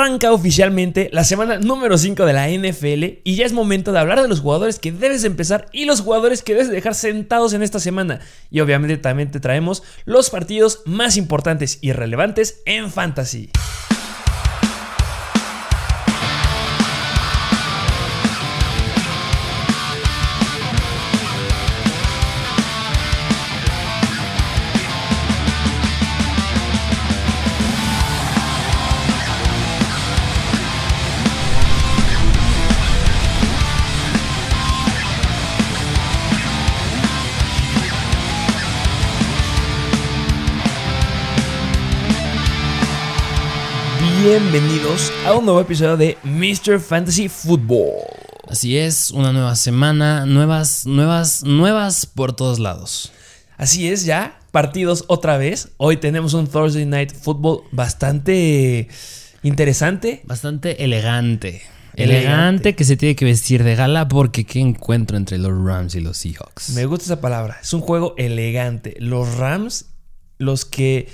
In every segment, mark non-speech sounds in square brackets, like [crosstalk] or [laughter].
Arranca oficialmente la semana número 5 de la NFL y ya es momento de hablar de los jugadores que debes empezar y los jugadores que debes dejar sentados en esta semana. Y obviamente también te traemos los partidos más importantes y relevantes en fantasy. A un nuevo episodio de Mr. Fantasy Football. Así es, una nueva semana, nuevas, nuevas, nuevas por todos lados. Así es, ya, partidos otra vez. Hoy tenemos un Thursday Night Football bastante interesante. Bastante elegante. Elegante. que se tiene que vestir de gala porque qué encuentro entre los Rams y los Seahawks. Me gusta esa palabra. Es un juego elegante. Los Rams, los que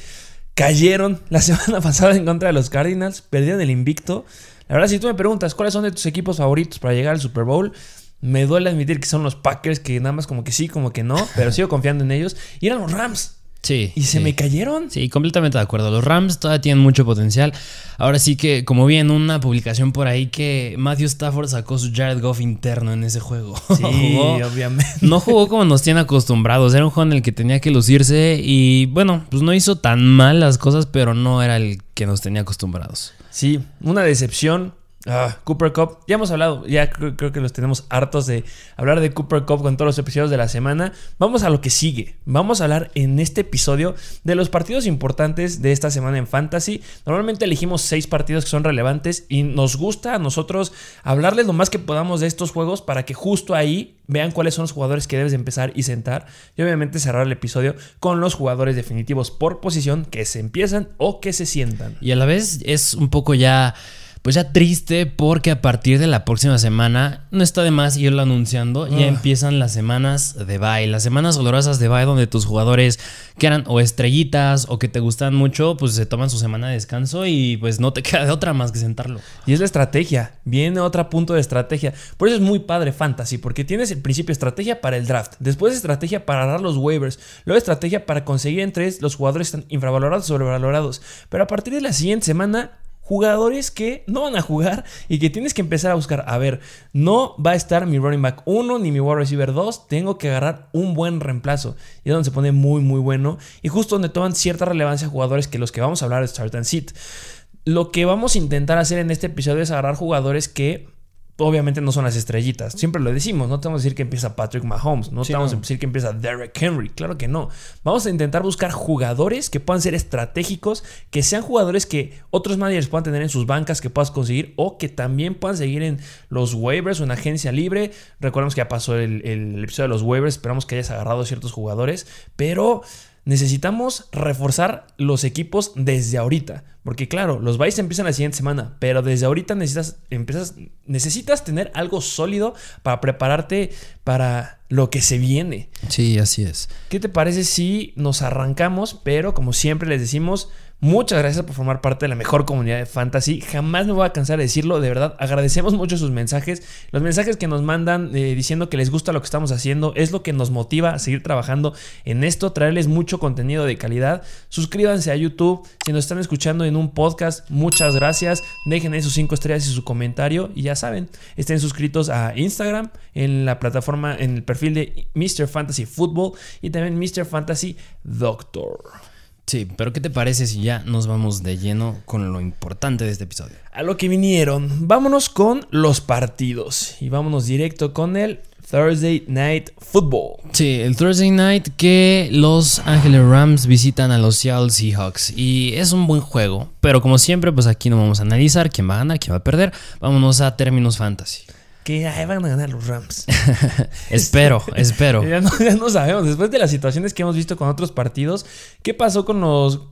cayeron [laughs] la semana pasada en contra de los Cardinals, perdieron el invicto. La verdad, si tú me preguntas cuáles son de tus equipos favoritos para llegar al Super Bowl, me duele admitir que son los Packers, que nada más como que sí, como que no, pero sigo confiando en ellos. Y eran los Rams. Sí. Y se me cayeron. Sí, completamente de acuerdo. Los Rams todavía tienen mucho potencial. Ahora sí que, como vi en una publicación por ahí, que Matthew Stafford sacó su Jared Goff interno en ese juego. [laughs] Sí, obviamente. No jugó como nos tienen acostumbrados. Era un juego en el que tenía que lucirse. Y bueno, pues no hizo tan mal las cosas, pero no era el que nos tenía acostumbrados. Sí, una decepción. Ah, Cooper Cup, ya hemos hablado, ya creo, creo, que los tenemos hartos de hablar de Cooper Cup con todos los episodios de la semana. Vamos a lo que sigue. Vamos a hablar en este episodio de los partidos importantes de esta semana en Fantasy. Normalmente elegimos seis partidos que son relevantes y nos gusta a nosotros hablarles lo más que podamos de estos juegos para que justo ahí vean cuáles son los jugadores que debes empezar y sentar. Y obviamente cerrar el episodio con los jugadores definitivos por posición que se empiezan o que se sientan. Y a la vez es un poco ya pues ya triste porque a partir de la próxima semana, no está de más irlo anunciando, ya empiezan las semanas de bye, las semanas olorosas de bye donde tus jugadores que eran o estrellitas o que te gustan mucho, pues se toman su semana de descanso y pues no te [laughs] queda de otra más que sentarlo. Y es la estrategia, viene otro punto de estrategia. Por eso es muy padre fantasy, porque tienes el principio estrategia para el draft, después estrategia para dar los waivers, luego estrategia para conseguir entre los jugadores están infravalorados o sobrevalorados. Pero a partir de la siguiente semana jugadores que no van a jugar y que tienes que empezar a buscar. A ver, no va a estar mi running back 1 ni mi wide receiver 2. Tengo que agarrar un buen reemplazo. Y es donde se pone muy, muy bueno. Y justo donde toman cierta relevancia jugadores que los que vamos a hablar de Start and Sit. Lo que vamos a intentar hacer en este episodio es agarrar jugadores que obviamente no son las estrellitas. Siempre lo decimos, no te vamos a decir que empieza Patrick Mahomes, no te vamos a decir que empieza Derek Henry, claro que no. Vamos a intentar buscar jugadores que puedan ser estratégicos, que sean jugadores que otros managers puedan tener en sus bancas que puedas conseguir o que también puedan seguir en los waivers o en agencia libre. Recordemos que ya pasó el, el episodio de los waivers, esperamos que hayas agarrado ciertos jugadores, pero necesitamos reforzar los equipos desde ahorita. Porque claro, los bytes empiezan la siguiente semana, pero desde ahorita necesitas, empiezas, necesitas tener algo sólido para prepararte para lo que se viene. Sí, así es. ¿Qué te parece si nos arrancamos? Pero como siempre les decimos, Muchas gracias por formar parte de la mejor comunidad de fantasy. Jamás me voy a cansar de decirlo. De verdad, agradecemos mucho sus mensajes. Los mensajes que nos mandan eh, diciendo que les gusta lo que estamos haciendo es lo que nos motiva a seguir trabajando en esto, traerles mucho contenido de calidad. Suscríbanse a YouTube. Si nos están escuchando en un podcast, muchas gracias. Dejen ahí sus cinco estrellas y su comentario. Y ya saben, estén suscritos a Instagram, en la plataforma, en el perfil de Mr. Fantasy Football y también Mr. Fantasy Doctor. Sí, pero ¿qué te parece si ya nos vamos de lleno con lo importante de este episodio? A lo que vinieron, vámonos con los partidos. Y vámonos directo con el Thursday Night Football. Sí, el Thursday Night que los Ángeles Rams visitan a los Seattle Seahawks. Y es un buen juego, pero como siempre pues aquí no vamos a analizar quién va a ganar, quién va a perder, vámonos a términos fantasy que van a ganar los Rams. [laughs] espero, [laughs] espero. Ya no, sabemos. Después de las situaciones que hemos visto con otros partidos, ¿qué pasó con los...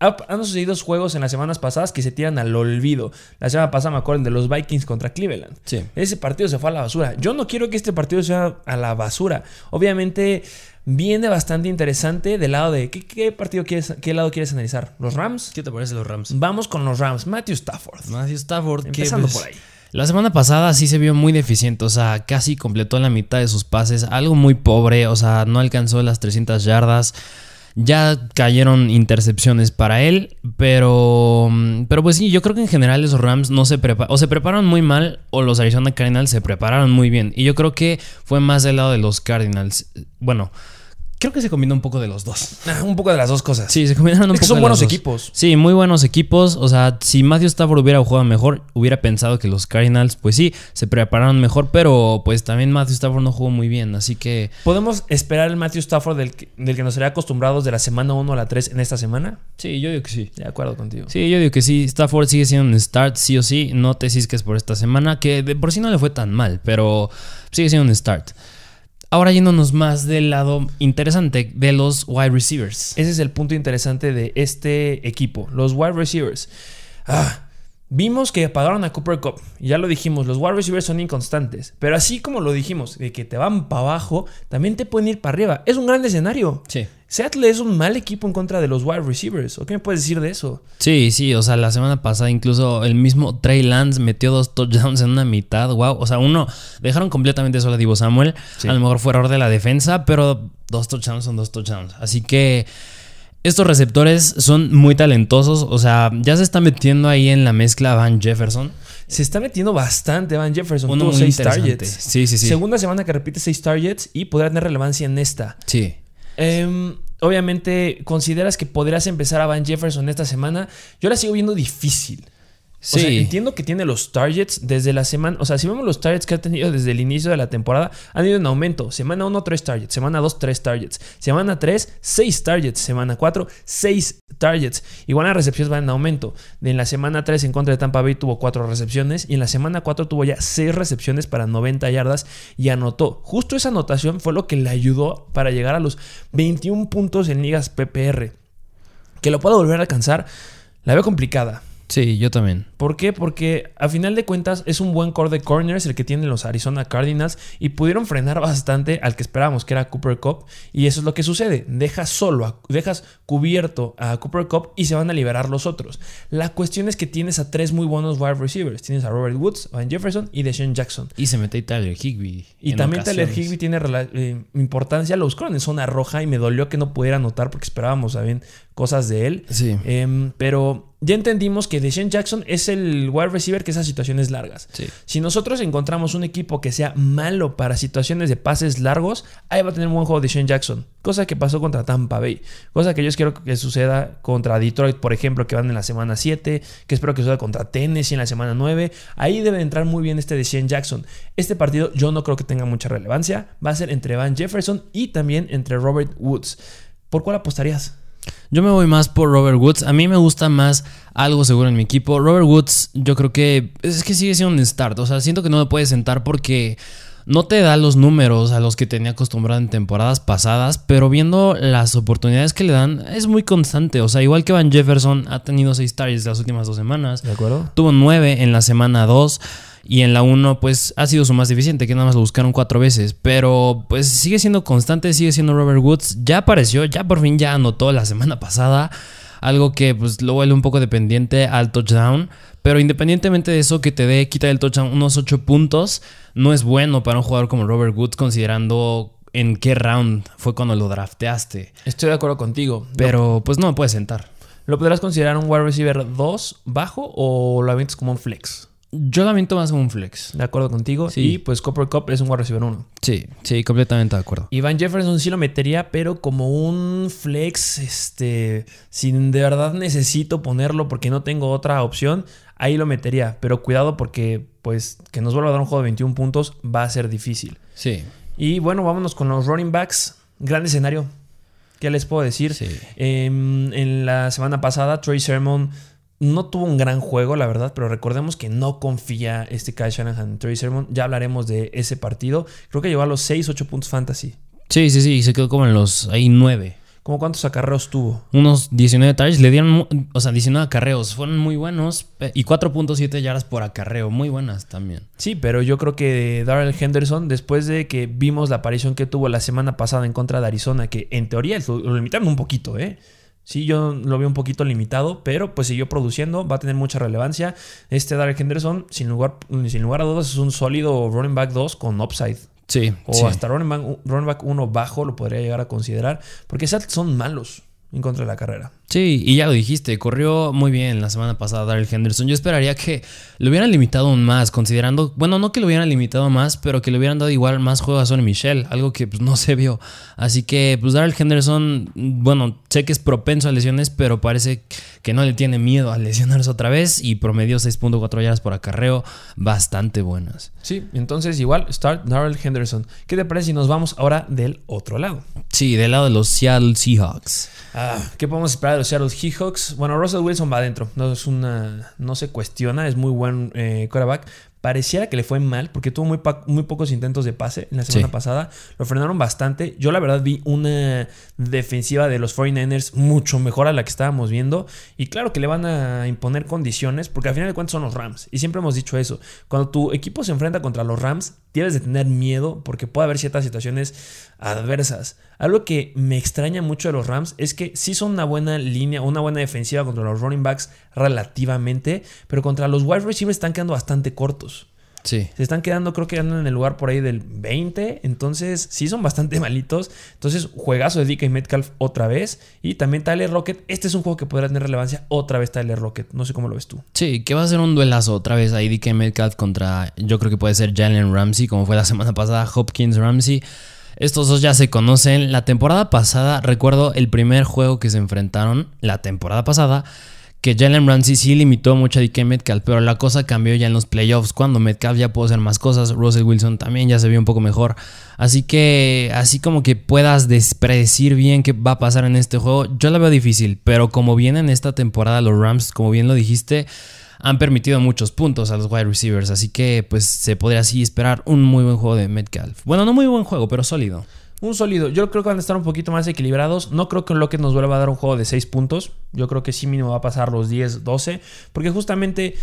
han sucedido juegos en las semanas pasadas que se tiran al olvido. La semana pasada me acuerdo de los Vikings contra Cleveland. Sí. Ese partido se fue a la basura. Yo no quiero que este partido sea a la basura. Obviamente viene bastante interesante del lado de ¿qué, partido quieres, qué lado quieres analizar? ¿Los Rams? ¿Qué te parece los Rams? Vamos con los Rams. Matthew Stafford. Matthew Stafford. Empezando pues, por ahí. La semana pasada sí se vio muy deficiente, o sea, casi completó la mitad de sus pases, algo muy pobre, o sea, no alcanzó las 300 yardas. Ya cayeron intercepciones para él, pero, pero pues sí, yo creo que en general esos Rams no se preparan, o se prepararon muy mal, o los Arizona Cardinals se prepararon muy bien. Y yo creo que fue más del lado de los Cardinals. Bueno, Creo que se combina un poco de los dos. Ah, un poco de las dos cosas. Sí, se combinaron un es que Son buenos equipos. Sí, muy buenos equipos. O sea, si Matthew Stafford hubiera jugado mejor, hubiera pensado que los Cardinals, pues sí, se prepararon mejor, pero pues también Matthew Stafford no jugó muy bien. Así que. ¿Podemos esperar el Matthew Stafford del que, del que nos sería acostumbrados de la semana 1 a la 3 en esta semana? Sí, yo digo que sí. De acuerdo contigo. Sí, yo digo que sí. Stafford sigue siendo un start, sí o sí. No te que es por esta semana, que de por sí no le fue tan mal, pero sigue siendo un start. Ahora yéndonos más del lado interesante de los wide receivers. Ese es el punto interesante de este equipo, los wide receivers. Ah, Vimos que apagaron a Cooper Cup. Y ya lo dijimos, los wide receivers son inconstantes. Pero así como lo dijimos, de que te van para abajo, también te pueden ir para arriba. Es un gran escenario. Sí. Seattle es un mal equipo en contra de los wide receivers. ¿O qué me puedes decir de eso? Sí, sí. O sea, la semana pasada incluso el mismo Trey Lance metió dos touchdowns en una mitad. Wow. O sea, uno dejaron completamente solo a Divo Samuel. A lo mejor fue error de la defensa, pero dos touchdowns son dos touchdowns. Así que estos receptores son muy talentosos, o sea, ya se está metiendo ahí en la mezcla Van Jefferson. Se está metiendo bastante Van Jefferson. Uno tuvo seis targets. Sí, sí, sí. Segunda semana que repite seis targets y podrá tener relevancia en esta. Sí. Em, obviamente, ¿consideras que podrás empezar a Van Jefferson esta semana? Yo la sigo viendo difícil. Sí. entiendo que tiene los targets desde la semana. O sea, si vemos los targets que ha tenido desde el inicio de la temporada, han ido en aumento. Semana 1, 3 targets. Semana 2, 3 targets. Semana 3, 6 targets. Semana 4, 6 targets. Igual las recepciones van en aumento. En la semana 3 en contra de Tampa Bay tuvo 4 recepciones. Y en la semana 4 tuvo ya 6 recepciones para 90 yardas y anotó. Justo esa anotación fue lo que le ayudó para llegar a los 21 puntos en ligas PPR. Que lo pueda volver a alcanzar, la veo complicada. Sí, yo también. ¿Por qué? Porque a final de cuentas es un buen core de corners el que tienen los Arizona Cardinals y pudieron frenar [laughs] bastante al que esperábamos, que era Cooper Cup. Y eso es lo que sucede. Dejas solo, dejas cubierto a Cooper Cup y se van a liberar los otros. La cuestión es que tienes a tres muy buenos wide receivers. Tienes a Robert Woods, a Van Jefferson y Deshaun Jackson. Y se mete Tyler Higby. Y también Tyler Higby tiene eh, importancia. Lo buscaron en zona roja y me dolió que no pudiera anotar porque esperábamos también cosas de él. Sí. Em, pero ya entendimos que Deshaun Jackson es el wide receiver que esas situaciones largas. Si nosotros encontramos un equipo que sea malo para situaciones de pases largos, ahí va a tener un buen juego Deshaun Jackson. Cosa que pasó contra Tampa Bay. Cosa que yo quiero que suceda contra Detroit, por ejemplo, que van en la semana 7. Que espero que suceda contra Tennessee en la semana 9. Ahí debe entrar muy bien este Deshaun Jackson. Este partido yo no creo que tenga mucha relevancia. Va a ser entre Van Jefferson y también entre Robert Woods. ¿Por cuál apostarías? Yo me voy más por Robert Woods. A mí me gusta más algo seguro en mi equipo. Robert Woods, yo creo que es que sigue siendo un start. O sea, siento que no me puede sentar porque no te da los números a los que tenía acostumbrado en temporadas pasadas, pero viendo las oportunidades que le dan, es muy constante. O sea, igual que Van Jefferson ha tenido seis targets las últimas dos semanas. ¿De acuerdo? Tuvo nueve en la semana 2. Y en la 1, pues ha sido su más deficiente, que nada más lo buscaron cuatro veces. Pero pues sigue siendo constante, sigue siendo Robert Woods. Ya apareció, ya por fin ya anotó la semana [laughs] pasada. Algo que pues lo vuelve un poco dependiente al touchdown. Pero independientemente de eso, que te dé, quita del touchdown unos 8 puntos, no es bueno para un jugador como Robert Woods, considerando en qué round fue cuando lo drafteaste. Estoy de acuerdo contigo. Pero pues no me puedes sentar. ¿Lo podrás considerar un wide receiver 2 bajo o lo avientas como un flex? Yo más como un flex. De acuerdo contigo. Sí. Y pues Copper Cup es un wide receiver 1. Sí, sí, completamente de acuerdo. Iván Jefferson sí lo metería, pero como un flex, este, sin de verdad necesito ponerlo porque no tengo otra opción, ahí lo metería. Pero cuidado porque, pues, que nos vuelva a dar un juego de 21 puntos va a ser difícil. Sí. Y bueno, vámonos con los running backs. Gran escenario. ¿Qué les puedo decir? Sí. Em, en la semana pasada, Trey Sermon no tuvo un gran juego, la verdad, pero recordemos que no confía este Kyle Shanahan en Trey Sermon. Ya hablaremos de ese partido. Creo que llegó a los 6, 8 puntos fantasy. Sí, sí, sí, se quedó como en los ahí 9. ¿Cómo cuántos acarreos tuvo? Unos 19 targets, le dieron, o sea, 19 acarreos, fueron muy buenos y 4.7 yardas por acarreo, muy buenas también. Sí, pero yo creo que Darrell Henderson, después de que vimos la aparición que tuvo la semana pasada en contra de Arizona, que en teoría lo, limitaron un poquito, ¿eh? Sí, yo lo veo un poquito limitado, pero pues siguió produciendo, va a tener mucha relevancia. Este Darrell Henderson, sin lugar, sin lugar a dudas, es un sólido running back 2 con upside. Sí. O hasta running back, 1 bajo lo podría llegar a considerar. Porque son malos en contra de la carrera. Sí, y ya lo dijiste, corrió muy bien la semana pasada Daryl Henderson. Yo esperaría que lo hubieran limitado aún más, considerando, bueno, no que lo hubieran limitado más, pero que le hubieran dado igual más juego a Sonny Michel, algo que pues, no se vio. Así que, pues Daryl Henderson, bueno, sé que es propenso a lesiones, pero parece que no le tiene miedo a lesionarse otra vez y promedió 6.4 yardas por acarreo, bastante buenas. Sí, entonces igual, start Daryl Henderson. ¿Qué te parece si nos vamos ahora del otro lado? Sí, del lado de los Seattle Seahawks. Ah, ¿Qué podemos esperar? De los Seattle Seahawks. Bueno, Russell Wilson va adentro. No es una. No se cuestiona. Es muy buen eh, quarterback. Pareciera que le fue mal porque tuvo muy, muy pocos intentos de pase en la semana pasada. Lo frenaron bastante. Yo, la verdad, vi una defensiva de los 49ers mucho mejor a la que estábamos viendo. Y claro que le van a imponer condiciones porque al final de cuentas son los Rams. Y siempre hemos dicho eso. Cuando tu equipo se enfrenta contra los Rams, debes de tener miedo porque puede haber ciertas situaciones adversas. Algo que me extraña mucho de los Rams es que sí son una buena línea, una buena defensiva contra los running backs relativamente, pero contra los wide receivers están quedando bastante cortos. Sí. Se están quedando, creo que andan en el lugar por ahí del 20. Entonces, sí son bastante [laughs] malitos. Entonces, juegazo de DK Metcalf otra vez. Y también Tyler Rocket. Este es un juego que podrá tener relevancia otra vez Tyler Rocket. No sé cómo lo ves tú. Sí, que va a ser un duelazo otra vez ahí DK Metcalf contra, yo creo que puede ser Jalen Ramsey, como fue la semana pasada, Hopkins Ramsey. Estos dos ya se conocen. La temporada pasada, recuerdo el primer juego que se enfrentaron, la temporada pasada, que Jalen Ramsey sí limitó mucho a DK Metcalf, pero la cosa cambió ya en los playoffs, cuando Metcalf ya pudo hacer más cosas, Russell Wilson también ya se vio un poco mejor. Así que, así como que puedas predecir bien qué va a pasar en este juego, yo la veo difícil, pero como viene en esta temporada los Rams, como bien lo dijiste, han permitido muchos puntos a los wide receivers, así que pues se podría así esperar un muy buen juego de Metcalf. Bueno, no muy buen juego, pero sólido. Un sólido. Yo creo que van a estar un poquito más equilibrados. No creo que Lockett nos vuelva a dar un juego de 6 puntos. Yo creo que sí mínimo va a pasar los 10, 12. Porque justamente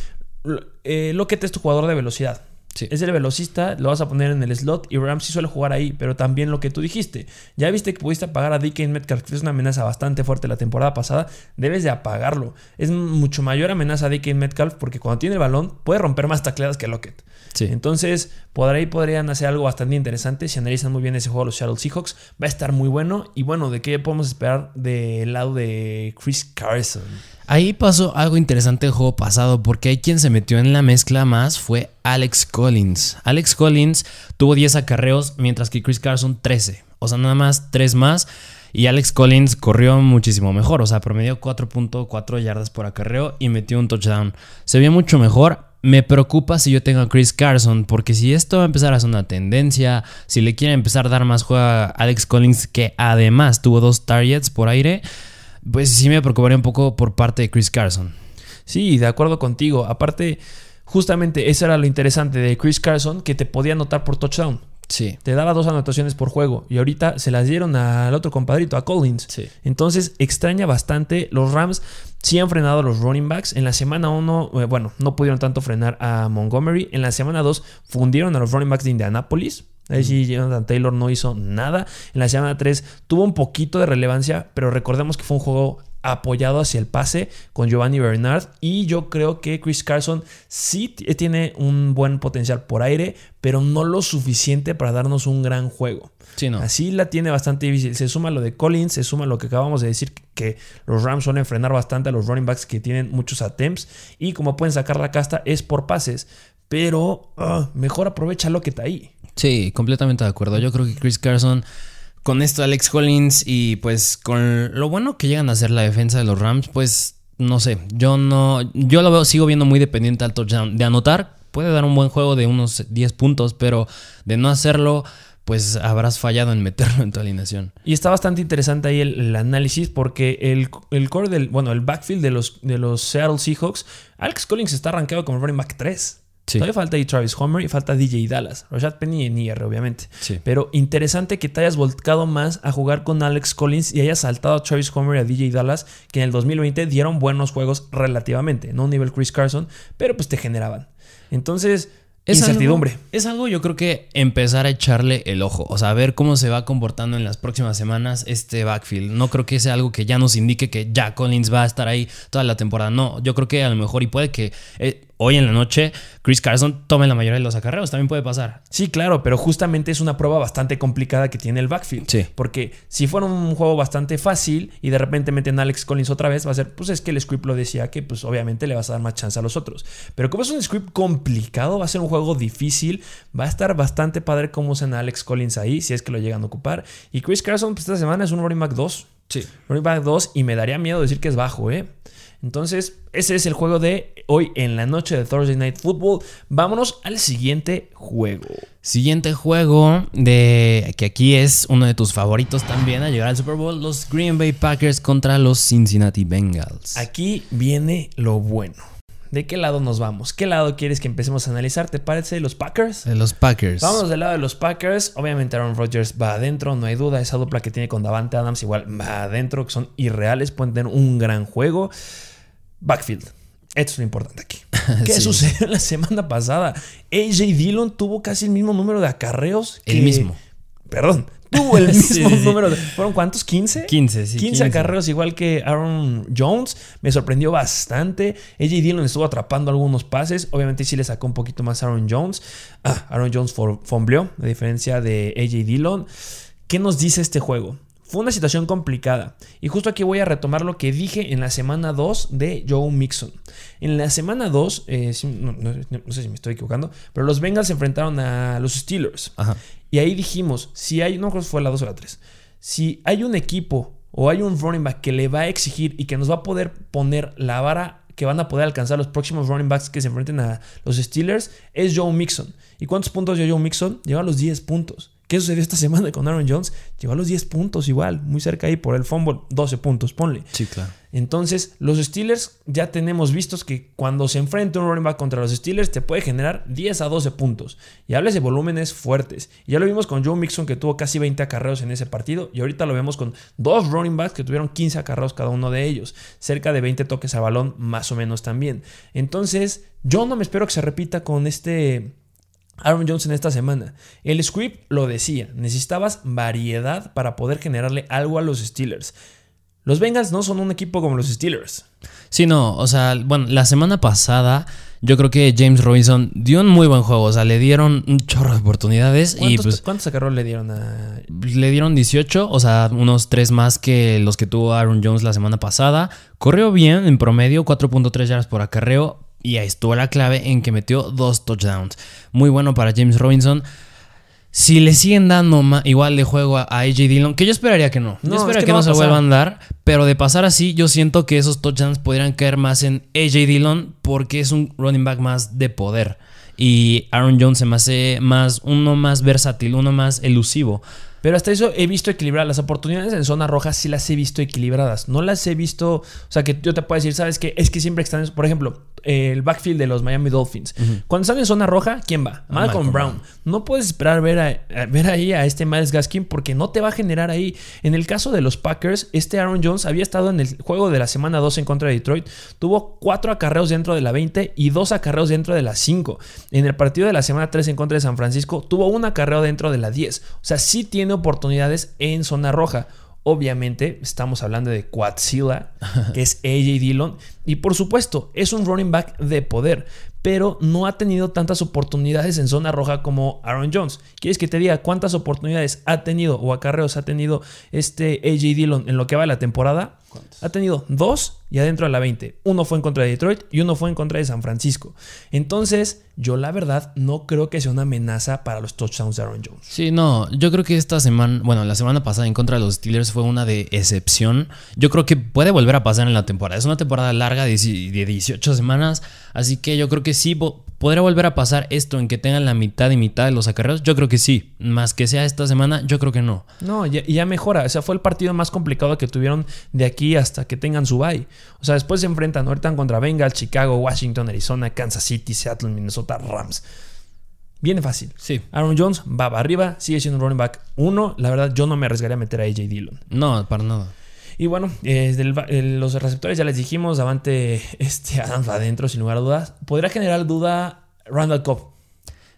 eh, Lockett es tu jugador de velocidad. Es el velocista, lo vas a poner en el slot y Ramsey suele jugar ahí, pero también lo que tú dijiste. Ya viste que pudiste apagar a DK Metcalf, que es una amenaza bastante fuerte la temporada pasada, debes de apagarlo. Es mucho mayor amenaza a DK Metcalf porque cuando tiene el balón puede romper más tacleadas que Lockett. Sí. Entonces, por ahí podrían hacer algo bastante interesante. Si analizan muy bien ese juego los Seattle Seahawks, va a estar muy bueno. Y bueno, ¿de qué podemos esperar del lado de Chris Carson? Ahí pasó algo interesante el juego pasado, porque hay quien se metió en la mezcla más fue Alex Collins. Alex Collins tuvo 10 acarreos, mientras que Chris Carson 13. O sea, nada más 3 más. Y Alex Collins corrió muchísimo mejor, o sea, promedió 4.4 yardas por acarreo y metió un touchdown. Se vio mucho mejor. Me preocupa si yo tengo a Chris Carson, porque si esto va a empezar a ser una tendencia, si le quieren empezar a dar más juego a Alex Collins, que además tuvo dos targets por aire, pues sí me preocuparía un poco por parte de Chris Carson. Sí, de acuerdo contigo. Aparte, justamente eso era lo interesante de Chris Carson, que te podía anotar por touchdown. Sí. Te daba dos anotaciones por juego y ahorita se las dieron al otro compadrito, a Collins. Sí. Entonces extraña bastante. Los Rams sí han frenado a los running backs. En la semana 1, eh, bueno, no pudieron tanto frenar a Montgomery. En la semana 2 fundieron a los running backs de Indianapolis. Ahí sí, Jonathan Taylor no hizo nada. En la semana 3 tuvo un poquito de relevancia, pero recordemos que fue un juego apoyado hacia el pase con Giovanni Bernard. Y yo creo que Chris Carson sí tiene un buen potencial por aire, pero no lo suficiente para darnos un gran juego. Así la tiene bastante difícil. Se suma lo de Collins, se suma lo que acabamos de decir, que los Rams suelen frenar bastante a los running backs que tienen muchos attempts. Y como pueden sacar la casta es por pases. Pero ah, mejor aprovecha lo que está ahí. Sí, completamente de acuerdo. Yo creo que Chris Carson con esto Alex Collins y pues con lo bueno que llegan a hacer la defensa de los Rams, pues no sé, yo no, yo lo veo, sigo viendo muy dependiente al touchdown. De anotar, puede dar un buen juego de unos 10 puntos, pero de no hacerlo, pues habrás fallado en meterlo en tu alineación. Y está bastante interesante ahí el, análisis porque el, el, core del, bueno, el backfield de los, de los Seattle Seahawks, Alex Collins está arrancado como running back 3. Sí. Todavía falta ahí Travis Homer y falta DJ Dallas. Rashad Penny y Nier, obviamente. Sí. Pero interesante que te hayas volcado más a jugar con Alex Collins y hayas saltado a Travis Homer y a DJ Dallas, que en el 2020 dieron buenos juegos relativamente. No un nivel Chris Carson, pero pues te generaban. Entonces, Es incertidumbre. Algo, es algo yo creo que empezar a echarle el ojo, o sea, a ver cómo se va comportando en las próximas semanas este backfield. No creo que sea algo que ya nos indique que ya Collins va a estar ahí toda la temporada. No, yo creo que a lo mejor y puede que eh, hoy en la noche Chris Carson tome la mayoría de los acarreos, también puede pasar. Sí, claro, pero justamente es una prueba bastante complicada que tiene el backfield. Sí. Porque si fuera un juego bastante fácil y de repente meten a Alex Collins otra vez, va a ser, pues es que el script lo decía que pues obviamente le vas a dar más chance a los otros. Pero como es un script complicado, va a ser un juego difícil, va a estar bastante padre cómo usan a Alex Collins ahí, si es que lo llegan a ocupar. Y Chris Carson, pues esta semana es un running back 2. Sí. Running back 2 y me daría miedo decir que es bajo, ¿eh? Entonces, ese es el juego de hoy en la noche de Thursday Night Football. Vámonos al siguiente juego. Siguiente juego de que aquí es uno de tus favoritos también a llegar al Super Bowl, los Green Bay Packers contra los Cincinnati Bengals. Aquí viene lo bueno. ¿De qué lado nos vamos? ¿Qué lado quieres que empecemos a analizar? ¿Te parece los Packers? De los Packers. Vámonos del lado de los Packers. Obviamente Aaron Rodgers va adentro, no hay duda. Esa dupla que tiene con Davante Adams igual va adentro, que son irreales, pueden tener un gran juego. Backfield. Esto es lo importante aquí. [laughs] ¿Qué Sí. sucedió [laughs] la semana pasada? AJ Dillon tuvo casi el mismo número de acarreos. El que- mismo. Perdón. Tuvo el [laughs] mismo sí, sí. número. de- ¿Fueron cuántos? ¿15? 15, sí. 15 acarreos igual que Aaron Jones. Me sorprendió bastante. AJ Dillon estuvo atrapando algunos pases. Obviamente sí le sacó un poquito más a Aaron Jones. Ah, Aaron Jones fombleó, a diferencia de AJ Dillon. ¿Qué nos dice este juego? Fue una situación complicada. Y justo aquí voy a retomar lo que dije en la semana 2 de Joe Mixon. En la semana 2, eh, no, no- no sé si me estoy equivocando, pero los Bengals se enfrentaron a los Steelers. Ajá. Y ahí dijimos, si hay, no creo que fue la 2 o la 3, si hay un equipo o hay un running back que le va a exigir y que nos va a poder poner la vara que van a poder alcanzar los próximos running backs que se enfrenten a los Steelers, es Joe Mixon. ¿Y cuántos puntos dio Joe Mixon? Llegó a los 10 puntos. ¿Qué sucedió esta semana con Aaron Jones? Llegó a los 10 puntos igual, muy cerca ahí por el fumble, 12 puntos, ponle. Sí, claro. Entonces, los Steelers ya tenemos vistos que cuando se enfrenta un running back contra los Steelers te puede generar 10 a 12 puntos. Y hables de volúmenes fuertes. Y ya lo vimos con Joe Mixon que tuvo casi 20 acarreos en ese partido. Y ahorita lo vemos con dos running backs que tuvieron 15 acarreos cada uno de ellos. Cerca de 20 toques a balón más o menos también. Entonces, yo no me espero que se repita con este... Aaron Jones en esta semana. El script lo decía, necesitabas variedad para poder generarle algo a los Steelers. Los Bengals no son un equipo como los Steelers. Sí, no, o sea, bueno, la semana pasada yo creo que James Robinson dio un muy buen juego, o sea, le dieron un chorro de oportunidades y ¿Cuántos, pues ¿cuántos acarreos le dieron a.? le dieron 18, o sea, unos 3 más que los que tuvo Aaron Jones la semana pasada. Corrió bien, en promedio 4.3 yardas por acarreo y ahí estuvo la clave en que metió dos touchdowns. Muy bueno para James Robinson. Si le siguen dando igual de juego a, AJ Dillon, que yo esperaría que no. No, yo es esperaría que que, no no, se vuelvan a dar. Pero de pasar así, yo siento que esos touchdowns podrían caer más en AJ Dillon porque es un running back más de poder. Y Aaron Jones se me hace más, uno más versátil, uno más elusivo. Pero hasta eso he visto equilibrar. Las oportunidades en zona roja sí las he visto equilibradas. No las he visto. O sea, que yo te puedo decir, ¿sabes qué? Es que siempre están. Por ejemplo, el backfield de los Miami Dolphins. Cuando están en zona roja, ¿quién va? Malcolm, Malcolm Brown. No puedes esperar ver, a- a ver ahí a este Miles Gaskin porque no te va a generar ahí. En el caso de los Packers, este Aaron Jones había estado en el juego de la semana 2 en contra de Detroit. Tuvo cuatro acarreos dentro de la 20 y dos acarreos dentro de la 5. En el partido de la semana 3 en contra de San Francisco, tuvo un acarreo dentro de la 10. O sea, sí tiene oportunidades en zona roja. Obviamente, estamos hablando de Quadzilla, [laughs] que es AJ Dillon. Y por supuesto, es un running back de poder, pero no ha tenido tantas oportunidades en zona roja como Aaron Jones. ¿Quieres que te diga cuántas oportunidades ha tenido o acarreos ha tenido este AJ Dillon en lo que va de la temporada? Ha tenido dos y adentro de la 20. Uno fue en contra de Detroit y uno fue en contra de San Francisco. Entonces, yo la verdad no creo que sea una amenaza para los touchdowns de Aaron Jones. Sí, no, yo creo que esta semana, bueno, la semana pasada en contra de los Steelers fue una de excepción. Yo creo que puede volver a pasar en la temporada. Es una temporada larga de dieci- de 18 semanas, así que yo creo que sí po- podría volver a pasar esto en que tengan la mitad y mitad de los acarreos. Yo creo que sí, más que sea esta semana, yo creo que no. No, ya, ya mejora. O sea, fue el partido más complicado que tuvieron de aquí hasta que tengan su bye. O sea, después se enfrentan ahorita contra Bengals, Chicago, Washington, Arizona, Kansas City, Seattle, Minnesota, Rams. Viene fácil. Sí. Aaron Jones va para arriba, sigue siendo un running back 1. La verdad, yo no me arriesgaría a meter a AJ Dillon. No, para nada. Y bueno, eh, del- eh, los receptores ya les dijimos, Davante este, Adams va adentro, sin lugar a dudas. Podría generar duda Randall Cobb.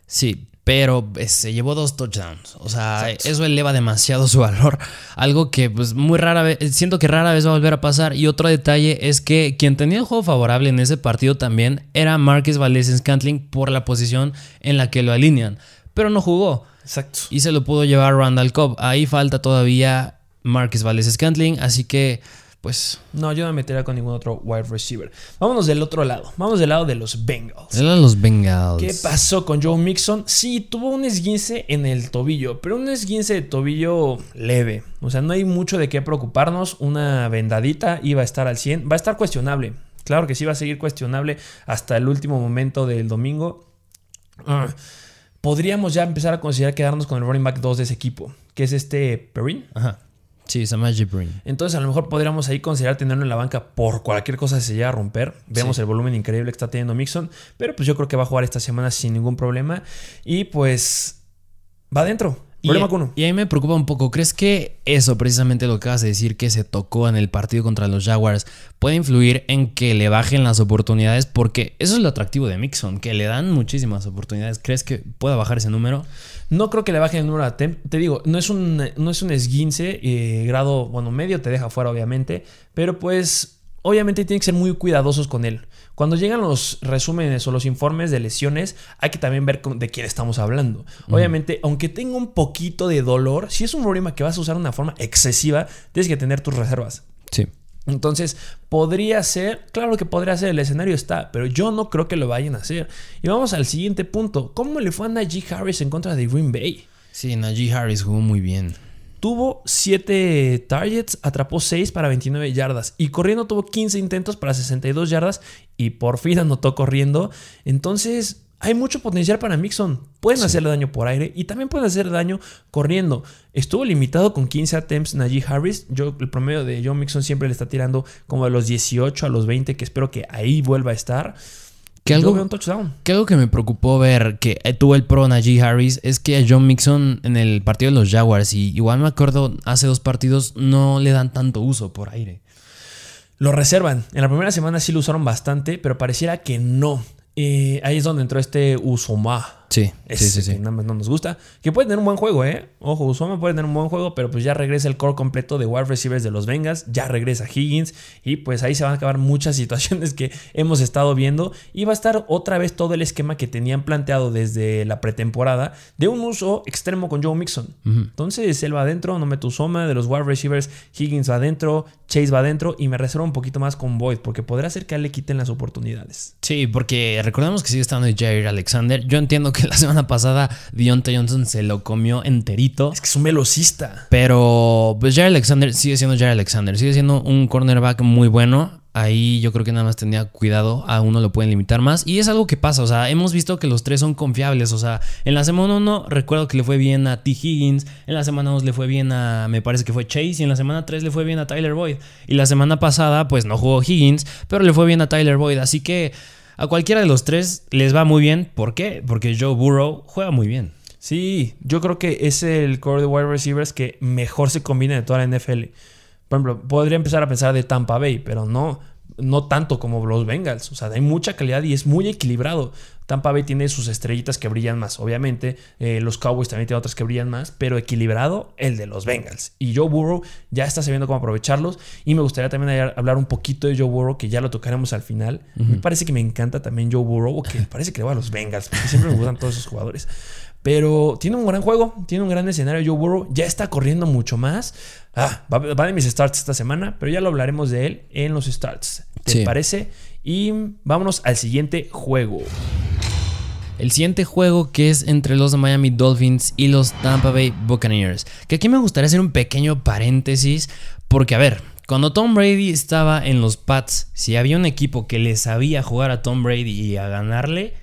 Sí, pero se llevó dos touchdowns. O sea, eso eleva demasiado su [laughs] valor. Algo que pues muy rara vez, siento que rara vez va a volver a pasar. Y otro detalle es que quien tenía el juego favorable en ese partido también era Marquez Valdez Scantling por la posición en la que lo alinean. Pero no jugó. Exacto. Y se lo pudo llevar Randall Cobb. Ahí falta todavía Marquez Valdez Scantling. Así que, pues, No, yo no me metería con ningún otro wide receiver. Vámonos del otro lado. Vamos del lado de los Bengals. eran los Bengals. ¿Qué pasó con Joe Mixon? Sí, tuvo un esguince en el tobillo, pero un esguince de tobillo leve. O sea, no hay mucho de qué preocuparnos. Una vendadita iba a estar al 100. Va a estar cuestionable. Claro que sí va a seguir cuestionable hasta el último momento del domingo. Ah, podríamos ya empezar a considerar quedarnos con el running back 2 de ese equipo, que es este Perrin. Ajá. Sí, Samaje Green. Entonces a lo mejor podríamos ahí considerar tenerlo en la banca por cualquier cosa que se llega a romper. Vemos Sí. el volumen increíble que está teniendo Mixon, pero pues yo creo que va a jugar esta semana sin ningún problema y pues va adentro. Problema y, con uno. y ahí me preocupa un poco. ¿Crees que eso, precisamente lo que acabas de decir, que se tocó en el partido contra los Jaguars, puede influir en que le bajen las oportunidades? Porque eso es lo atractivo de Mixon, que le dan muchísimas oportunidades. ¿Crees que pueda bajar ese número? No creo que le bajen el número attempt. Te digo, no es un, no es un esguince, eh, grado, bueno, medio te deja fuera, obviamente. Pero pues, obviamente tienen que ser muy cuidadosos con él. Cuando llegan los resúmenes o los informes de lesiones, hay que también ver de quién estamos hablando. Obviamente, aunque tenga un poquito de dolor, si es un problema que vas a usar de una forma excesiva, tienes que tener tus reservas. Sí. Entonces, podría ser, claro que podría ser, el escenario está, pero yo no creo que lo vayan a hacer. Y vamos al siguiente punto. ¿Cómo le fue a Najee Harris en contra de Green Bay? Sí, Najee Harris jugó muy bien. Tuvo 7 targets, atrapó 6 para 29 yardas y corriendo tuvo 15 intentos para 62 yardas y por fin anotó corriendo. Entonces hay mucho potencial para Mixon. Pueden hacerle daño por aire y también pueden hacer daño corriendo. Estuvo limitado con 15 attempts Najee Harris. Yo, el promedio de John Mixon siempre le está tirando como de los 18 a los 20, que espero que ahí vuelva a estar. Que Yo algo, veo un touchdown. que algo que me preocupó ver que eh, tuvo el pro Najee Harris es que a John Mixon en el partido de los Jaguars, y igual me acuerdo hace dos partidos, no le dan tanto uso por aire. Lo reservan. En la primera semana sí lo usaron bastante, pero pareciera que no. Eh, ahí es donde entró este Usoma. Sí, Ese sí, sí, que sí. nada más no nos gusta. Que puede tener un buen juego, ¿eh? Ojo, Usoma puede tener un buen juego, pero pues ya regresa el core completo de wide receivers de los Bengals. Ya regresa Higgins. Y pues ahí se van a acabar muchas [laughs] situaciones que hemos estado viendo. Y va a estar otra vez todo el esquema que tenían planteado desde la pretemporada de un uso extremo con Joe Mixon. Entonces él va adentro, no meto Usoma. De los wide receivers, Higgins va adentro, Chase va adentro. Y me reservo un poquito más con Boyd, porque podrá ser que a él le quiten las oportunidades. Sí, porque recordemos que sigue estando Jair Alexander. Yo entiendo que [laughs] la semana pasada Deontay Johnson se lo comió enterito. Es que es un velocista. Pero pues Jair Alexander sigue siendo Jair Alexander. Sigue siendo un cornerback muy bueno. Ahí yo creo que nada más tenía cuidado. A uno lo pueden limitar más. Y es algo que pasa. O sea, hemos visto que los tres son confiables. O sea, en la semana 1 recuerdo que le fue bien a T. Higgins. En la semana 2 le fue bien a, me parece que fue Chase. Y en la semana 3 le fue bien a Tyler Boyd. Y la semana pasada pues no jugó Higgins. Pero le fue bien a Tyler Boyd. Así que a cualquiera de los tres les va muy bien. ¿Por qué? Porque Joe Burrow juega muy bien. Sí, yo creo que es el core de wide receivers que mejor se combina de toda la NFL. Por ejemplo, podría empezar a pensar de Tampa Bay, pero no, no tanto como los Bengals. O sea, hay mucha calidad y es muy equilibrado. Tampa Bay tiene sus estrellitas que brillan más, obviamente. Eh, los Cowboys también tienen otras que brillan más, pero equilibrado el de los Bengals. Y Joe Burrow ya está sabiendo cómo aprovecharlos. Y me gustaría también hablar un poquito de Joe Burrow, que ya lo tocaremos al final. Me parece que me encanta también Joe Burrow, o que parece que le va a los Bengals, porque siempre me gustan todos esos jugadores. Pero tiene un gran juego, tiene un gran escenario. Joe Burrow ya está corriendo mucho más. Ah, va, va de mis starts esta semana, pero ya lo hablaremos de él en los starts. ¿Te Sí. parece? Y vámonos al siguiente juego. El siguiente juego que es entre los Miami Dolphins y los Tampa Bay Buccaneers. Que aquí me gustaría hacer un pequeño paréntesis porque a ver, cuando Tom Brady estaba en los Pats, si había un equipo que le sabía jugar a Tom Brady y a ganarle,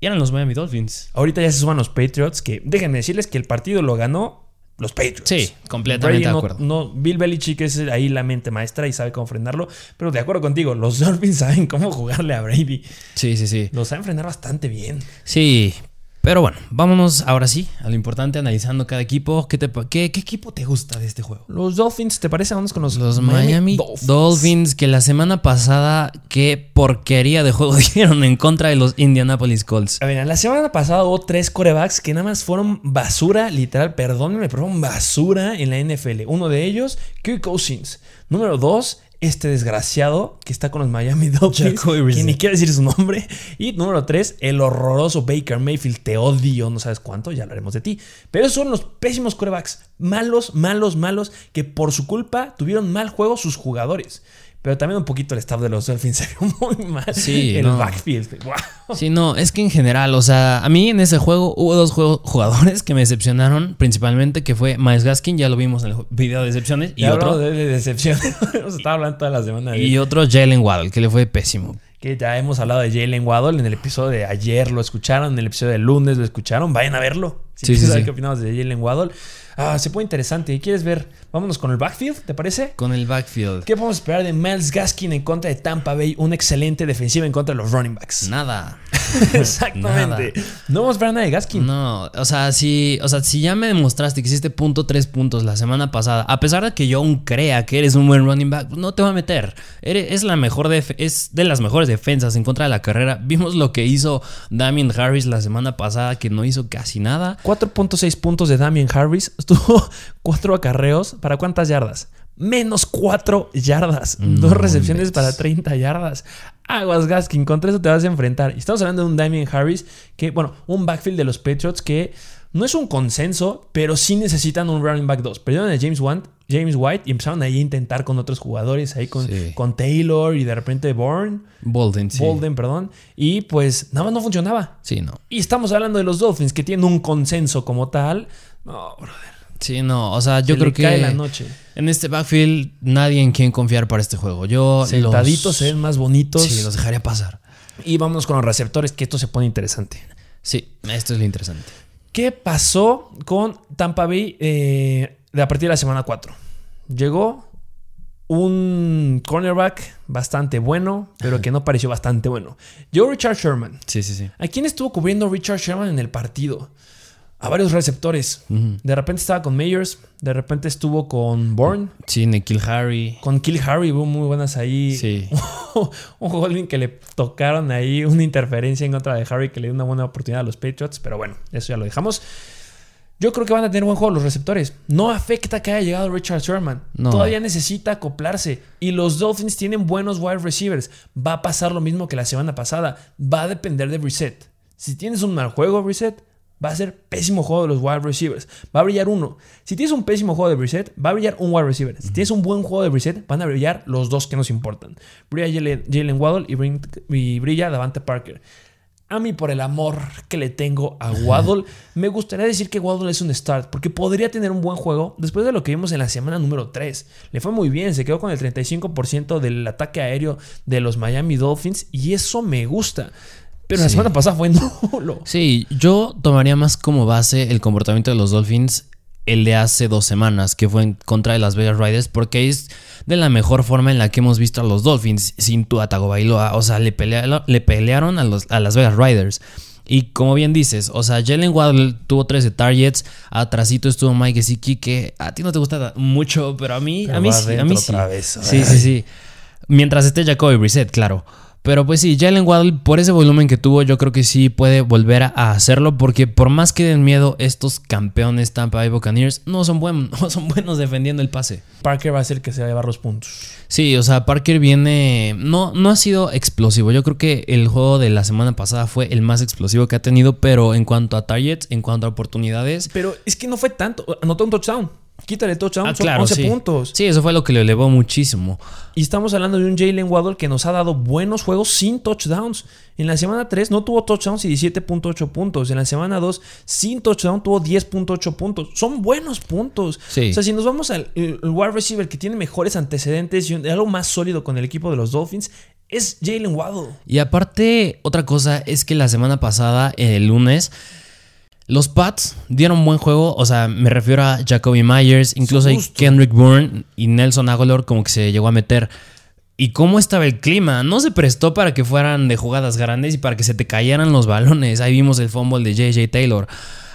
eran los Miami Dolphins. Ahorita ya se suman los Patriots, que déjenme decirles que el partido lo ganó los Patriots. Sí, completamente de no, acuerdo. No, Bill Belichick es ahí la mente maestra y sabe cómo frenarlo. Pero de acuerdo contigo, los Dolphins [laughs] saben cómo jugarle a Brady. Sí, sí, sí. Lo saben frenar bastante bien. Sí, pero bueno, vámonos ahora sí a lo importante, analizando cada equipo. ¿Qué, te, qué, qué equipo te gusta de este juego? Los Dolphins, ¿te parece? Vamos con los, Los Miami, Dolphins. que la semana pasada, qué porquería de juego [laughs] dieron en contra de los Indianapolis Colts. A ver, la semana pasada hubo tres corebacks que nada más fueron basura, literal, perdónenme, pero fueron basura en la NFL. Uno de ellos, Kirk Cousins. Número dos, este desgraciado que está con los Miami [laughs] Dolphins, que ni quiere decir su nombre. Y número 3, el horroroso Baker Mayfield. Te odio, no sabes cuánto, ya hablaremos de ti. Pero esos son los pésimos corebacks. Malos, malos, malos, que por su culpa tuvieron mal juego sus jugadores. Pero también un poquito el staff de los Dolphins [laughs] se vio muy mal. Sí, el no. backfield. Wow. Sí, no, es que en general, o sea, a mí en ese juego hubo dos juego- jugadores que me decepcionaron, principalmente que fue Miles Gaskin, ya lo vimos en el video de decepciones, y otro de, de decepción. Hemos [laughs] estado hablando toda la semana de y otro Jalen Waddle, que le fue pésimo. que ya hemos hablado de Jalen Waddle en el episodio de ayer lo escucharon, en el episodio del lunes lo escucharon, vayan a verlo. Si sí, saber sí. qué opinamos de Jalen Waddle. Ah, se pone interesante. ¿Quieres ver? Vámonos con el backfield, ¿te parece? Con el backfield. ¿Qué podemos esperar de Miles Gaskin en contra de Tampa Bay? Una excelente defensiva en contra de los running backs. Nada. [laughs] Exactamente. No vamos a ver nada de Gaskin. No, o sea, si, o sea, si ya me demostraste que hiciste punto tres puntos la semana pasada, a pesar de que yo aún crea que eres un buen running back, no te va a meter. Eres, es la mejor def- es de las mejores defensas en contra de la carrera. Vimos lo que hizo Damien Harris la semana pasada, que no hizo casi nada. 4.6 puntos de Damien Harris. [laughs] Estuvo 4 acarreos. ¿Para cuántas yardas? Menos 4 yardas. No Dos recepciones para 30 yardas. Aguas Gaskin, contra eso te vas a enfrentar. Y estamos hablando de un Damien Harris que, bueno, un backfield de los Patriots que no es un consenso, pero sí necesitan un running back 2. Perdieron a James White, James White y empezaron ahí a intentar con otros jugadores, ahí con, Sí. con Taylor y de repente Bourne, Bolden, sí. Bolden, perdón. Y pues nada más no funcionaba. Sí, no. Y estamos hablando de los Dolphins que tienen un consenso como tal. No, brother. Sí, no. O sea, yo se creo que cae la noche. en este backfield nadie en quien confiar para este juego. Yo Sentaditos los, se ven más bonitos. Sí, los dejaría pasar. Y vámonos con los receptores, que esto se pone interesante. Sí, esto es lo interesante. ¿Qué pasó con Tampa Bay eh, de a partir de la semana 4? Llegó un cornerback bastante bueno, pero que no pareció bastante bueno. Llegó Richard Sherman. Sí, sí, sí. ¿A quién estuvo cubriendo Richard Sherman en el partido? A varios receptores. De repente estaba con Mayers, de repente estuvo con Bourne, Sí, Nikhil Harry. con Kill Harry, hubo muy buenas ahí. Sí. [laughs] un holding que le tocaron ahí, una interferencia en contra de Harry que le dio una buena oportunidad a los Patriots, pero bueno, eso ya lo dejamos. Yo creo que van a tener buen juego los receptores. No afecta que haya llegado Richard Sherman. No. Todavía necesita acoplarse. Y los Dolphins tienen buenos wide receivers. Va a pasar lo mismo que la semana pasada. Va a depender de Reset. Si tienes un mal juego, Reset, va a ser pésimo juego de los wide receivers. Va a brillar uno. Si tienes un pésimo juego de Reset, va a brillar un wide receiver. Si tienes un buen juego de Reset, van a brillar los dos que nos importan. Brilla Jalen Jalen Waddle y, brin- y brilla Davante Parker. A mí, por el amor que le tengo a Waddle, me gustaría decir que Waddle es un start, porque podría tener un buen juego después de lo que vimos en la semana número 3. Le fue muy bien, se quedó con el 35% del ataque aéreo de los Miami Dolphins y eso me gusta. Pero la semana pasada fue [laughs] nulo. Sí, yo tomaría más como base el comportamiento de los Dolphins el de hace dos semanas, que fue en contra de las Vegas Riders, porque es de la mejor forma en la que hemos visto a los Dolphins sin Tua Tagovailoa. O sea, le, pelea- le pelearon a, los- a las Vegas Riders. Y como bien dices, o sea, Jalen Waddle tuvo 13 targets, atrasito estuvo Mike Gesicki, que a ti no te gusta mucho, pero a mí, Pero a mí sí, a mí sí. otra vez. Sí, sí, sí. Mientras esté Jacoby Brissett, claro. Pero pues sí, Jalen Waddle, por ese volumen que tuvo, yo creo que sí puede volver a hacerlo. Porque por más que den miedo, estos campeones Tampa Bay Buccaneers no son, buen- [laughs] no son buenos defendiendo el pase. Parker va a ser el que se va a llevar los puntos. Sí, o sea, Parker viene. No, no ha sido explosivo. Yo creo que el juego de la semana pasada fue el más explosivo que ha tenido. Pero en cuanto a targets, en cuanto a oportunidades. Pero es que no fue tanto. Anotó un touchdown. Quítale touchdown, Ah, son claro, 11 sí. puntos. Sí, eso fue lo que le elevó muchísimo. Y estamos hablando de un Jalen Waddle que nos ha dado buenos juegos sin touchdowns. En la semana 3 no tuvo touchdowns y 17.8 puntos. En la semana 2 sin touchdown tuvo 10.8 puntos. Son buenos puntos. Sí. O sea, si nos vamos al wide receiver que tiene mejores antecedentes y algo más sólido con el equipo de los Dolphins, es Jalen Waddle. Y aparte, otra cosa es que la semana pasada, el lunes, Los Pats dieron buen juego, o sea, me refiero a Jacoby Myers, incluso hay. Kendrick Bourne y Nelson Aguilar como que se llegó a meter. ¿Y cómo estaba el clima? No se prestó para que fueran de jugadas grandes y para que se te cayeran los balones. Ahí vimos el fumble de JJ Taylor.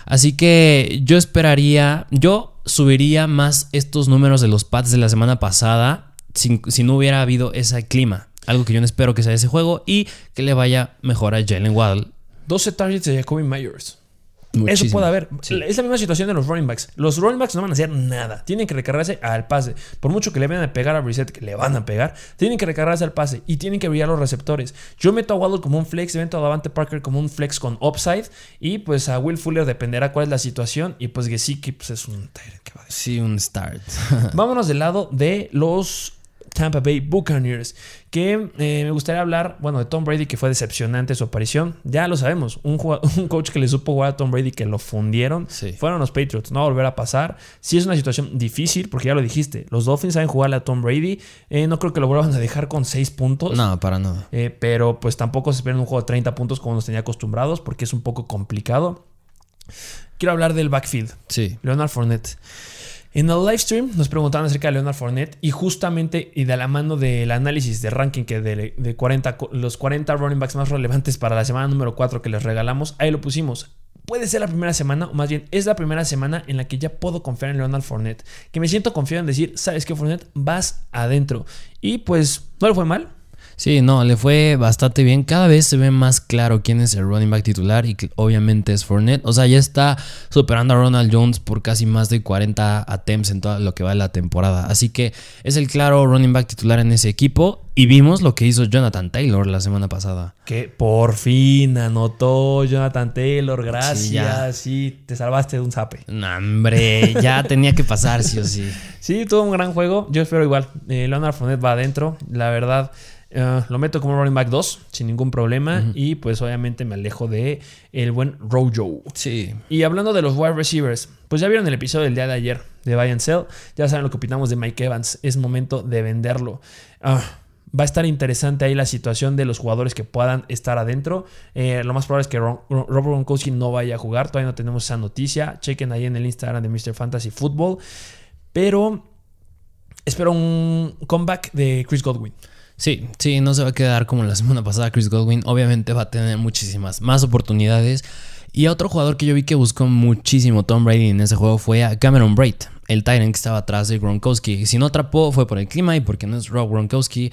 Así que yo esperaría, yo subiría más estos números de los Pats de la semana pasada si, si no hubiera habido ese clima. Algo que yo no espero que sea ese juego y que le vaya mejor a Jalen Waddle. 12 targets de Jacoby Myers. Muchísimo. Eso puede haber. Sí. Es la misma situación de los running backs. Los running backs no van a hacer nada. Tienen que recargarse al pase. Por mucho que le vayan a pegar a Brissett, que le van a pegar, tienen que recargarse al pase y tienen que brillar los receptores. Yo meto a Waddle como un flex, meto a Davante Parker como un flex con upside y pues a Will Fuller dependerá cuál es la situación y pues Gesicki pues es un que va a Sí, un start. Vámonos del lado de los Tampa Bay Buccaneers. Que eh, me gustaría hablar, bueno, de Tom Brady, que fue decepcionante su aparición. Ya lo sabemos, [laughs] un, coach que le supo jugar a Tom Brady, que lo fundieron, Sí. fueron los Patriots. No va a volver a pasar. Sí es una situación difícil, porque ya lo dijiste, los Dolphins saben jugarle a Tom Brady. Eh, no creo que lo vuelvan a dejar con 6 puntos. no, para nada. Eh, pero pues tampoco se esperan un juego de 30 puntos como nos tenía acostumbrados, porque es un poco complicado. Quiero hablar del backfield. Sí. Leonard Fournette. En el live stream nos preguntaban acerca de Leonard Fournette y justamente y de la mano del análisis de ranking que de, de 40, co- los 40 running backs más relevantes para la semana número 4 que les regalamos, ahí lo pusimos. Puede ser la primera semana, o más bien es la primera semana en la que ya puedo confiar en Leonard Fournette. Que me siento confiado en decir, ¿sabes qué, Fournette? Vas adentro. Y pues no le fue mal. Sí, no, le fue bastante bien. Cada vez se ve más claro quién es el running back titular y obviamente es Fournette. O sea, ya está superando a Ronald Jones por casi más de 40 attempts en todo lo que va de la temporada. Así que es el claro running back titular en ese equipo. Y vimos lo que hizo Jonathan Taylor la semana pasada. Que por fin anotó Jonathan Taylor. Gracias. ya. Sí, te salvaste de un zape. No, hombre, ya [laughs] tenía que pasar, sí o sí. Sí, tuvo un gran juego. Yo espero igual. Eh, Leonard Fournette va adentro. La verdad, eh, lo meto como running back 2 sin ningún problema. Y pues obviamente me alejo de el buen Rojo. Sí. Y hablando de los wide receivers, pues ya vieron el episodio del día de ayer de Buy and Sell. Ya saben lo que opinamos de Mike Evans. Es momento de venderlo. Ah, va a estar interesante ahí la situación de los jugadores que puedan estar adentro. Eh, lo más probable es que Ron- Ron- Robert Gronkowski no vaya a jugar. Todavía no tenemos esa noticia. Chequen ahí en el Instagram de Mr. Fantasy Football. Pero espero un comeback de Chris Godwin. Sí, sí, no se va a quedar como la semana pasada Chris Godwin. Obviamente va a tener muchísimas más oportunidades. Y otro jugador que yo vi que buscó muchísimo Tom Brady en ese juego fue a Cameron Braid, el Tyrant que estaba atrás de Gronkowski. Si no atrapó fue por el clima y porque no es Rob Gronkowski.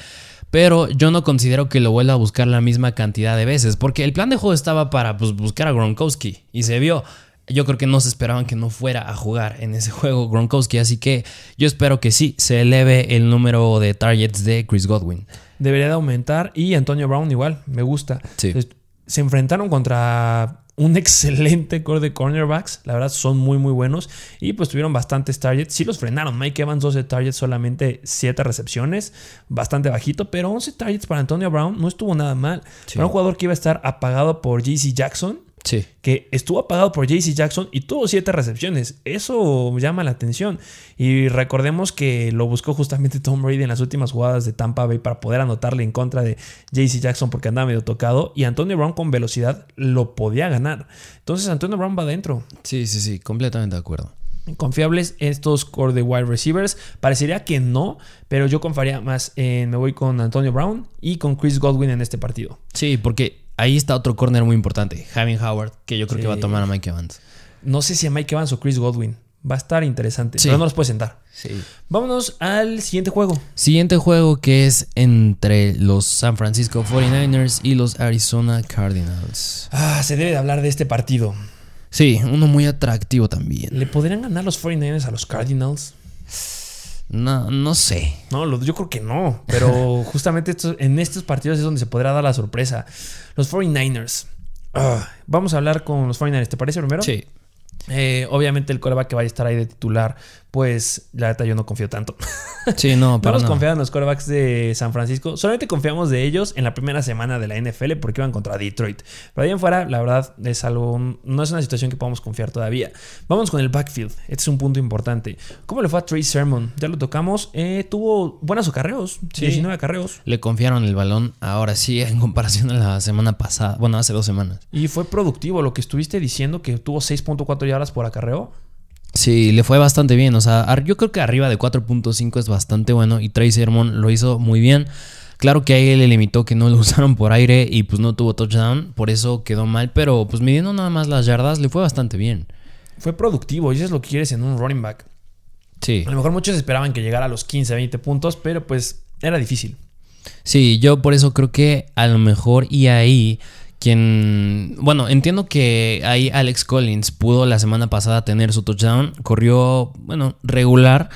Pero yo no considero que lo vuelva a buscar la misma cantidad de veces. Porque el plan de juego estaba para pues, buscar a Gronkowski. Y se vio. Yo creo que no se esperaban que no fuera a jugar en ese [laughs] juego Gronkowski. Así que yo espero que sí se eleve el número de targets de Chris Godwin. Debería de aumentar. Y Antonio Brown igual, me gusta. Sí. Entonces, Se enfrentaron contra un [laughs] excelente core de cornerbacks. La verdad, son muy, muy buenos. Y pues tuvieron bastantes targets. Sí los frenaron. Mike Evans, 12 targets, solamente 7 recepciones. Bastante bajito. Pero 11 targets para Antonio Brown no estuvo nada mal. Sí. Para un jugador que iba a estar apagado por JC Jackson. Sí. que estuvo apagado por JC Jackson y tuvo siete recepciones. Eso llama la atención. Y recordemos que lo buscó justamente Tom Brady en las últimas jugadas de Tampa Bay para poder anotarle en contra de JC Jackson porque andaba medio tocado. Y Antonio Brown con velocidad lo podía ganar. Entonces Antonio Brown va adentro. Sí, sí, sí, completamente de acuerdo. Confiables estos core de wide receivers. Parecería que no, pero yo confiaría más en. Me voy con Antonio Brown y con Chris Godwin en este partido. Sí, porque ahí está otro corner muy importante, Javier Howard, que yo creo Sí. que va a tomar a Mike Evans. No sé si a Mike Evans o Chris Godwin. Va a estar interesante, Sí. pero no los puede sentar. Sí. Vámonos al siguiente juego. Siguiente juego que es entre los San Francisco 49ers y los Arizona Cardinals. Ah, se debe de hablar de este partido. Sí, uno muy atractivo también. ¿Le podrían ganar los 49ers a los Cardinals? No, no sé. No, lo- yo creo que no. Pero [laughs] justamente estos- en estos partidos es donde se podrá dar la sorpresa. Los 49ers. Ah, vamos a hablar con los 49ers. ¿Te parece primero? Sí. Eh, obviamente el coreback que vaya a estar ahí de titular, pues la neta yo no confío tanto. [laughs] Sí, no, pero no. confiado en los corebacks de San Francisco. Solamente confiamos de ellos en la primera semana de la NFL porque iban contra Detroit. Pero ahí en fuera, la verdad, es algo. No es una situación que podamos confiar todavía. Vamos con el backfield. Este es un punto importante. ¿Cómo le fue a Trey Sermon? Ya lo tocamos. Eh, tuvo buenos acarreos. Sí. 19 acarreos. Le confiaron el balón ahora sí en comparación a la semana pasada. Bueno, hace dos semanas. Y fue productivo. Lo que estuviste diciendo que tuvo 6.4 yardas por acarreo. Sí, le fue bastante bien. O sea, yo creo que arriba de 4.5 es bastante bueno. Y Trey Sermon lo hizo muy bien. Claro que ahí le limitó que no lo [laughs] usaron por aire y pues no tuvo touchdown. Por eso quedó mal. Pero pues midiendo nada más las yardas, le fue bastante bien. Fue productivo. Y eso es lo que quieres en un running back. Sí. A lo mejor muchos esperaban que llegara a los 15, 20 puntos. Pero pues era difícil. Sí, yo por eso creo que a lo mejor y ahí quien, bueno, entiendo que ahí Alex Collins pudo la semana pasada tener su touchdown, corrió, bueno, regular.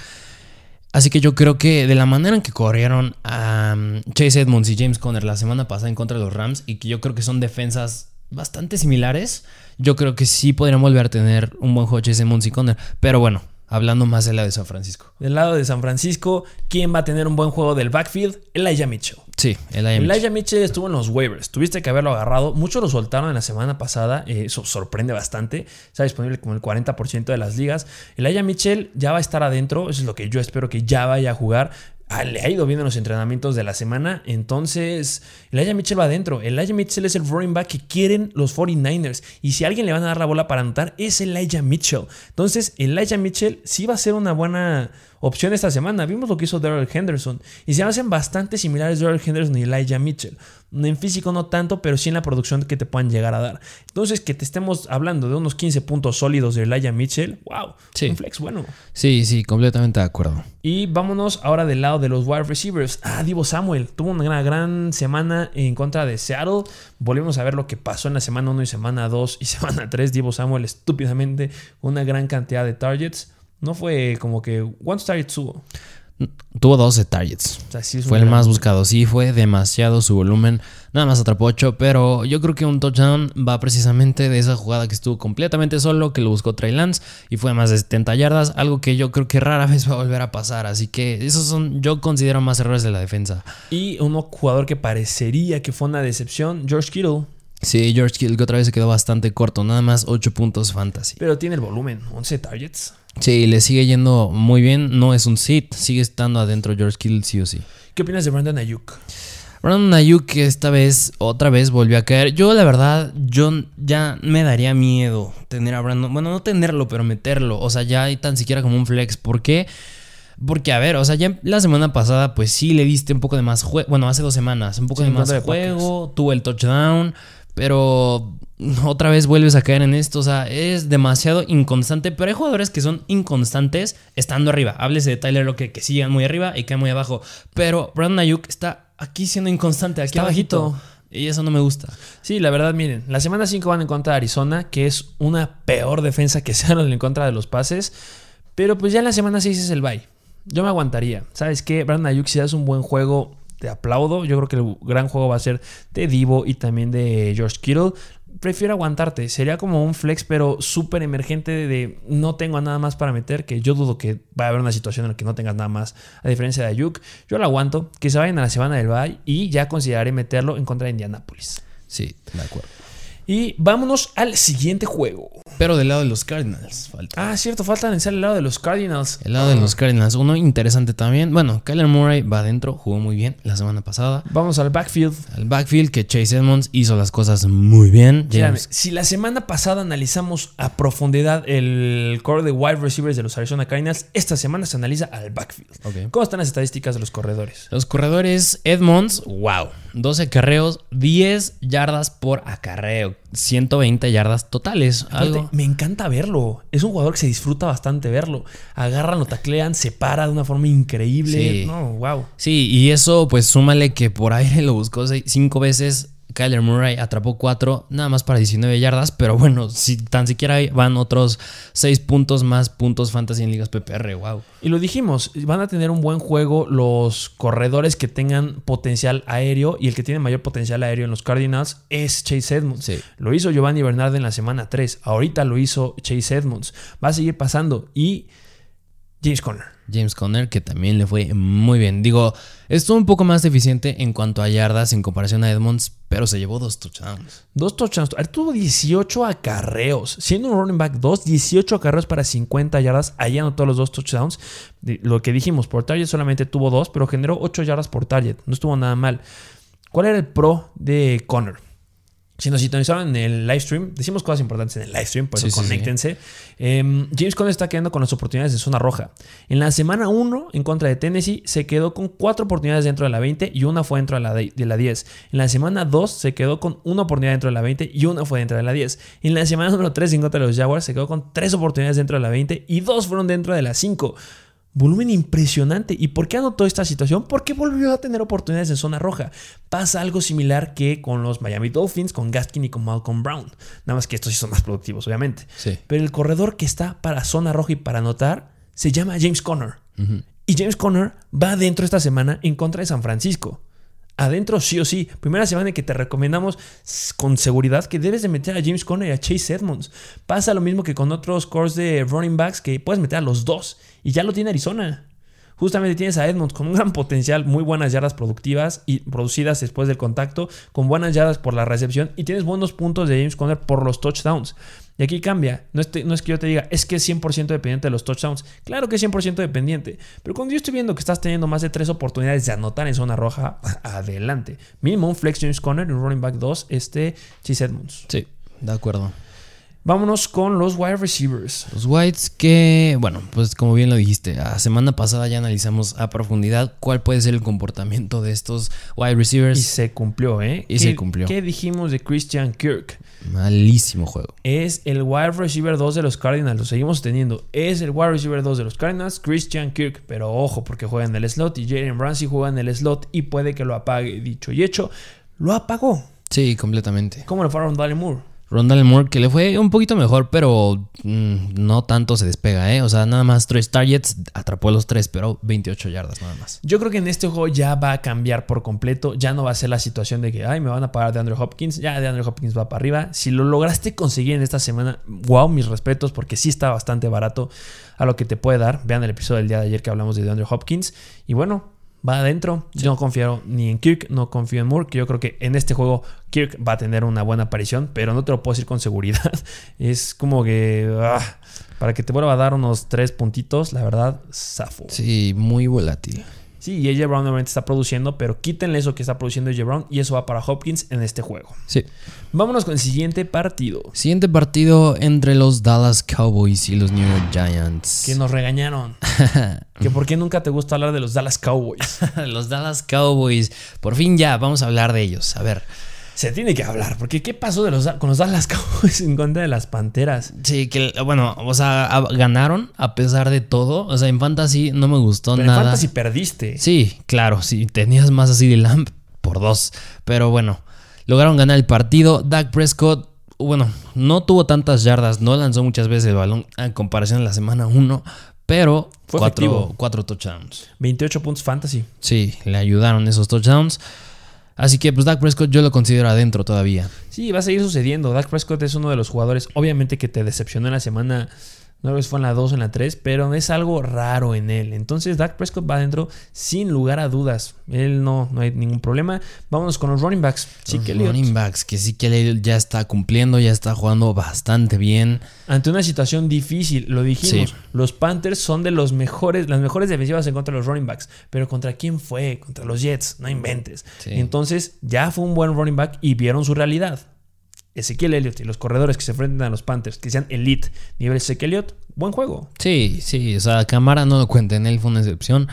Así que yo creo que de la manera en que corrieron a um, Chase Edmonds y James Conner la semana pasada en contra de los Rams y que yo creo que son defensas bastante similares, yo creo que sí podrían volver a tener un buen juego Chase Edmonds y Conner. Pero bueno, hablando más de la de San Francisco. Del lado de San Francisco, ¿quién va a tener un buen juego del backfield? Elijah Mitchell. Sí, el IMH. Elijah Mitchell estuvo en los waivers. Tuviste que haberlo agarrado. Muchos lo soltaron en la semana pasada. eh, Eso sorprende bastante. Está disponible como el 40% de las ligas. Elijah Mitchell ya va a estar adentro. Eso es lo que yo espero que ya vaya a jugar. Ah, le ha ido bien en los entrenamientos de la semana. Entonces, Elijah Mitchell va adentro. Elijah Mitchell es el running back que quieren los 49ers. Y si a alguien le van a dar la bola para anotar, es Elijah Mitchell. Entonces, Elijah Mitchell sí va a ser una buena opción esta semana. Vimos lo que hizo Daryl Henderson. Y se hacen bastante similares Daryl Henderson y Elijah Mitchell. En físico no tanto, pero sí en la producción que te puedan llegar a dar. Entonces, que te estemos hablando de unos 15 puntos sólidos de Elijah Mitchell, wow, Sí. un flex bueno. Sí, sí, completamente de acuerdo. Y vámonos ahora del lado de los wide receivers. Ah, Divo Samuel tuvo una gran, gran semana en contra de Seattle. Volvimos a ver lo que pasó en la semana 1 y semana 2 y [laughs] semana 3. Divo Samuel estúpidamente una gran cantidad de targets. No fue como que ¿cuántos targets tuvo? Tuvo 12 targets. O sea, sí Fue el más buscado. Sí, fue demasiado su volumen. Nada más atrapó 8, pero yo creo que un touchdown va precisamente de esa jugada que estuvo completamente solo, que lo buscó Trey Lance y fue más de 70 yardas, algo que yo creo que rara vez va a volver a pasar. Así que esos son, yo considero más errores de la defensa. Y un jugador que parecería que fue una decepción, George Kittle. Sí, George Kittle que otra vez se quedó bastante corto, nada más 8 puntos fantasy. Pero tiene el volumen, 11 targets. Sí, le sigue yendo muy bien, no es un sit, sigue estando adentro George Kittle sí o sí. ¿Qué opinas de Brandon Ayuk? Brandon Ayuk esta vez, otra vez volvió a caer. Yo la verdad, yo ya me daría miedo tener a Brandon. Bueno, no tenerlo, pero meterlo. O sea, ya hay tan siquiera como un flex. ¿Por qué? Porque, a ver, o sea, ya la semana pasada, pues sí le diste un poco de más juego. Bueno, hace dos semanas, un poco Sí, de más de juego. Tuvo el touchdown. Pero otra vez vuelves a caer en esto. O sea, es demasiado inconstante. Pero hay jugadores que son inconstantes estando arriba. Háblese de Tyler Lockett que sigan muy arriba y caen muy abajo. Pero Brandon Ayuk está aquí siendo inconstante, aquí Está abajito. bajito. Y eso no me gusta. Sí, la verdad, miren, la semana 5 van en contra de Arizona, que es una peor defensa que [laughs] Seattle en contra de los pases. Pero pues ya en la semana 6 es el bye. Yo me aguantaría. ¿Sabes qué? Brandon Ayuk, si das un buen juego, te aplaudo. Yo creo que el gran juego va a ser de Divo y también de George Kittle. Prefiero aguantarte. Sería como un flex, pero súper emergente de no tengo nada más para meter. Que yo dudo que va a haber una situación en la que no tengas nada más. A diferencia de Ayuk, yo lo aguanto. Que se vayan a la semana del bye y ya consideraré meterlo en contra de Indianapolis. Sí, de acuerdo. Y vámonos al siguiente juego. Pero del lado de los Cardinals falta. Ah, cierto, falta analizar el lado de los Cardinals. El lado de los Cardinals, uno interesante también. Bueno, Kyler Murray va adentro, jugó muy bien la semana pasada. Vamos al backfield. Al backfield que Chase Edmonds hizo las cosas muy bien. James si la semana pasada analizamos a profundidad el core de wide receivers de los Arizona Cardinals, esta semana se analiza al backfield. ¿Cómo están las estadísticas de los corredores? Los corredores, Edmonds, wow. 12 acarreos, 10 yardas por acarreo. 120 yardas totales. Algo. me encanta verlo. Es un jugador que se disfruta bastante verlo. Agarran, lo taclean, se para de una forma increíble. Sí. No, wow. Sí, y eso pues súmale que por aire [laughs] lo buscó 5 veces. Kyler Murray atrapó 4, nada más para 19 yardas, pero bueno, si tan siquiera van otros 6 puntos más puntos fantasy en ligas PPR, wow. Y lo dijimos, van a tener un buen juego los corredores que tengan potencial aéreo y el que tiene mayor potencial aéreo en los Cardinals es Chase Edmonds. Sí. Lo hizo Giovanni Bernard en la semana 3, ahorita lo hizo Chase Edmonds. Va a seguir pasando y James Conner. James Conner, que también le fue muy bien. Digo, estuvo un poco más deficiente en cuanto a yardas en comparación a Edmonds, pero se llevó dos touchdowns. Dos touchdowns. Él tuvo 18 acarreos. Siendo un running back 2, 18 acarreos para 50 yardas. Ahí anotó los dos touchdowns. Lo que dijimos, por target solamente tuvo dos, pero generó 8 yardas por target. No estuvo nada mal. ¿Cuál era el pro de Conner? Si nos sintonizaron en el live stream, decimos cosas importantes en el live stream, por eso Sí, sí, sí. conéctense. Eh, James Conner está quedando con las oportunidades de zona roja. En la semana 1 en contra de Tennessee se quedó con 4 oportunidades dentro de la 20 y una fue dentro de la, de, de la 10. En la semana 2 se quedó con una oportunidad dentro de la 20 y una fue dentro de la 10. En la semana número 3 en contra de los Jaguars se quedó con 3 oportunidades dentro de la 20 y 2 fueron dentro de la 5. Volumen impresionante. ¿Y por qué anotó esta situación? Porque volvió a tener oportunidades en zona roja. Pasa algo similar que con los Miami Dolphins, con Gaskin y con Malcolm Brown. Nada más que estos sí son más productivos, obviamente. Sí. Pero el corredor que está para zona roja y para anotar se llama James Conner. Y James Conner va adentro esta semana en contra de San Francisco. Adentro sí o sí. Primera semana en que te recomendamos con seguridad que debes de meter a James Conner y a Chase Edmonds. Pasa lo mismo que con otros cores de running backs que puedes meter a los dos. Y ya lo tiene Arizona. Justamente tienes a Edmonds con un gran potencial, muy buenas yardas productivas y producidas después del contacto, con buenas yardas por la recepción y tienes buenos puntos de James Conner por los touchdowns. Y aquí cambia. No es, no es que yo te diga, es que es 100% dependiente de los touchdowns. Claro que es 100% dependiente. Pero cuando yo estoy viendo que estás teniendo más de tres oportunidades de anotar en zona roja, [laughs] adelante. Mínimo un flex James Conner y un running back 2, este Chase Edmonds. Sí, de acuerdo. Vámonos con los wide receivers. Los Whites que, bueno, pues como bien lo dijiste, la semana pasada ya analizamos a profundidad cuál puede ser el comportamiento de estos wide Y receivers. se cumplió, ¿eh? Y ¿Qué- se cumplió. ¿Qué dijimos de Christian Kirk? Malísimo juego. es el wide receiver 2 de los Cardinals. Lo seguimos teniendo. Es el wide receiver 2 de los Cardinals, Christian Kirk. Pero ojo, porque juega en el slot y Jalen Ramsey juega en el slot y puede que lo apague. Dicho y hecho, lo apagó. Sí, completamente. ¿Cómo le fue a Moore? Rondale Moore que le fue un poquito mejor, pero mm, no tanto se despega, ¿eh? O sea, nada más tres targets, atrapó los tres, pero 28 yardas nada más. Yo creo que en este juego ya va a cambiar por completo. Ya no va a ser la situación de que, ay, me van a pagar de Andrew Hopkins. Ya de Andrew Hopkins va para arriba. Si lo lograste conseguir en esta semana, wow, mis respetos, porque sí está bastante barato a lo que te puede dar. Vean el episodio del día de ayer que hablamos de Andrew Hopkins. Y bueno, va adentro. Yo no confío ni en Kirk, no confío en Moore, que yo creo que en este juego Kirk va a tener una buena aparición, pero no te lo puedo decir con seguridad. [laughs] Es como que ah, para que te vuelva a dar unos tres puntitos, la verdad, zafo. Sí, muy volátil. Sí, y AJ Brown obviamente está produciendo, pero quítenle eso que está produciendo AJ Brown y eso va para Hopkins en este juego. Sí. Vámonos con el siguiente partido. Siguiente partido entre los Dallas Cowboys y los New York Giants. Que nos regañaron. [laughs] que por qué nunca te gusta hablar de los Dallas Cowboys. [laughs] los Dallas Cowboys. Por fin ya, vamos a hablar de ellos. A ver. Se tiene que hablar, porque ¿qué pasó de los, con los Dallas [laughs] Cowboys en contra de las Panteras? Sí, que bueno, o sea, a- ganaron a pesar de todo. O sea, en Fantasy no me gustó Pero en nada. Fantasy perdiste. Sí, claro, sí, tenías más así de Lamp por dos. Pero bueno, lograron ganar el partido. Dak Prescott, bueno, no tuvo tantas yardas, no lanzó muchas veces el balón en comparación a la semana 1, pero Fue cuatro, cuatro touchdowns. 28 puntos Fantasy. Sí, le ayudaron esos touchdowns. Así que, pues, Dak Prescott yo lo considero adentro todavía. Sí, va a seguir sucediendo. Dak Prescott es uno de los jugadores, obviamente que te decepcionó en la semana, no si fue en la 2 o en la 3, pero es algo raro en él. Entonces Dak Prescott va adentro sin lugar a dudas. Él no, no hay ningún problema. Vámonos con los running backs. Sí, Los que running backs, que sí que ya está cumpliendo, ya está jugando bastante bien. Ante una situación difícil, lo dijimos, Sí. los Panthers son de los mejores, las mejores defensivas en contra de los running backs. Pero ¿contra quién fue? Contra los Jets, no inventes. Sí. Entonces ya fue un buen running back y vieron su realidad. Ezequiel Elliott y los corredores que se enfrenten a los Panthers, que sean elite nivel Ezequiel Elliott, buen juego. Sí, sí, o sea, Camara no lo cuenta, en él fue una excepción.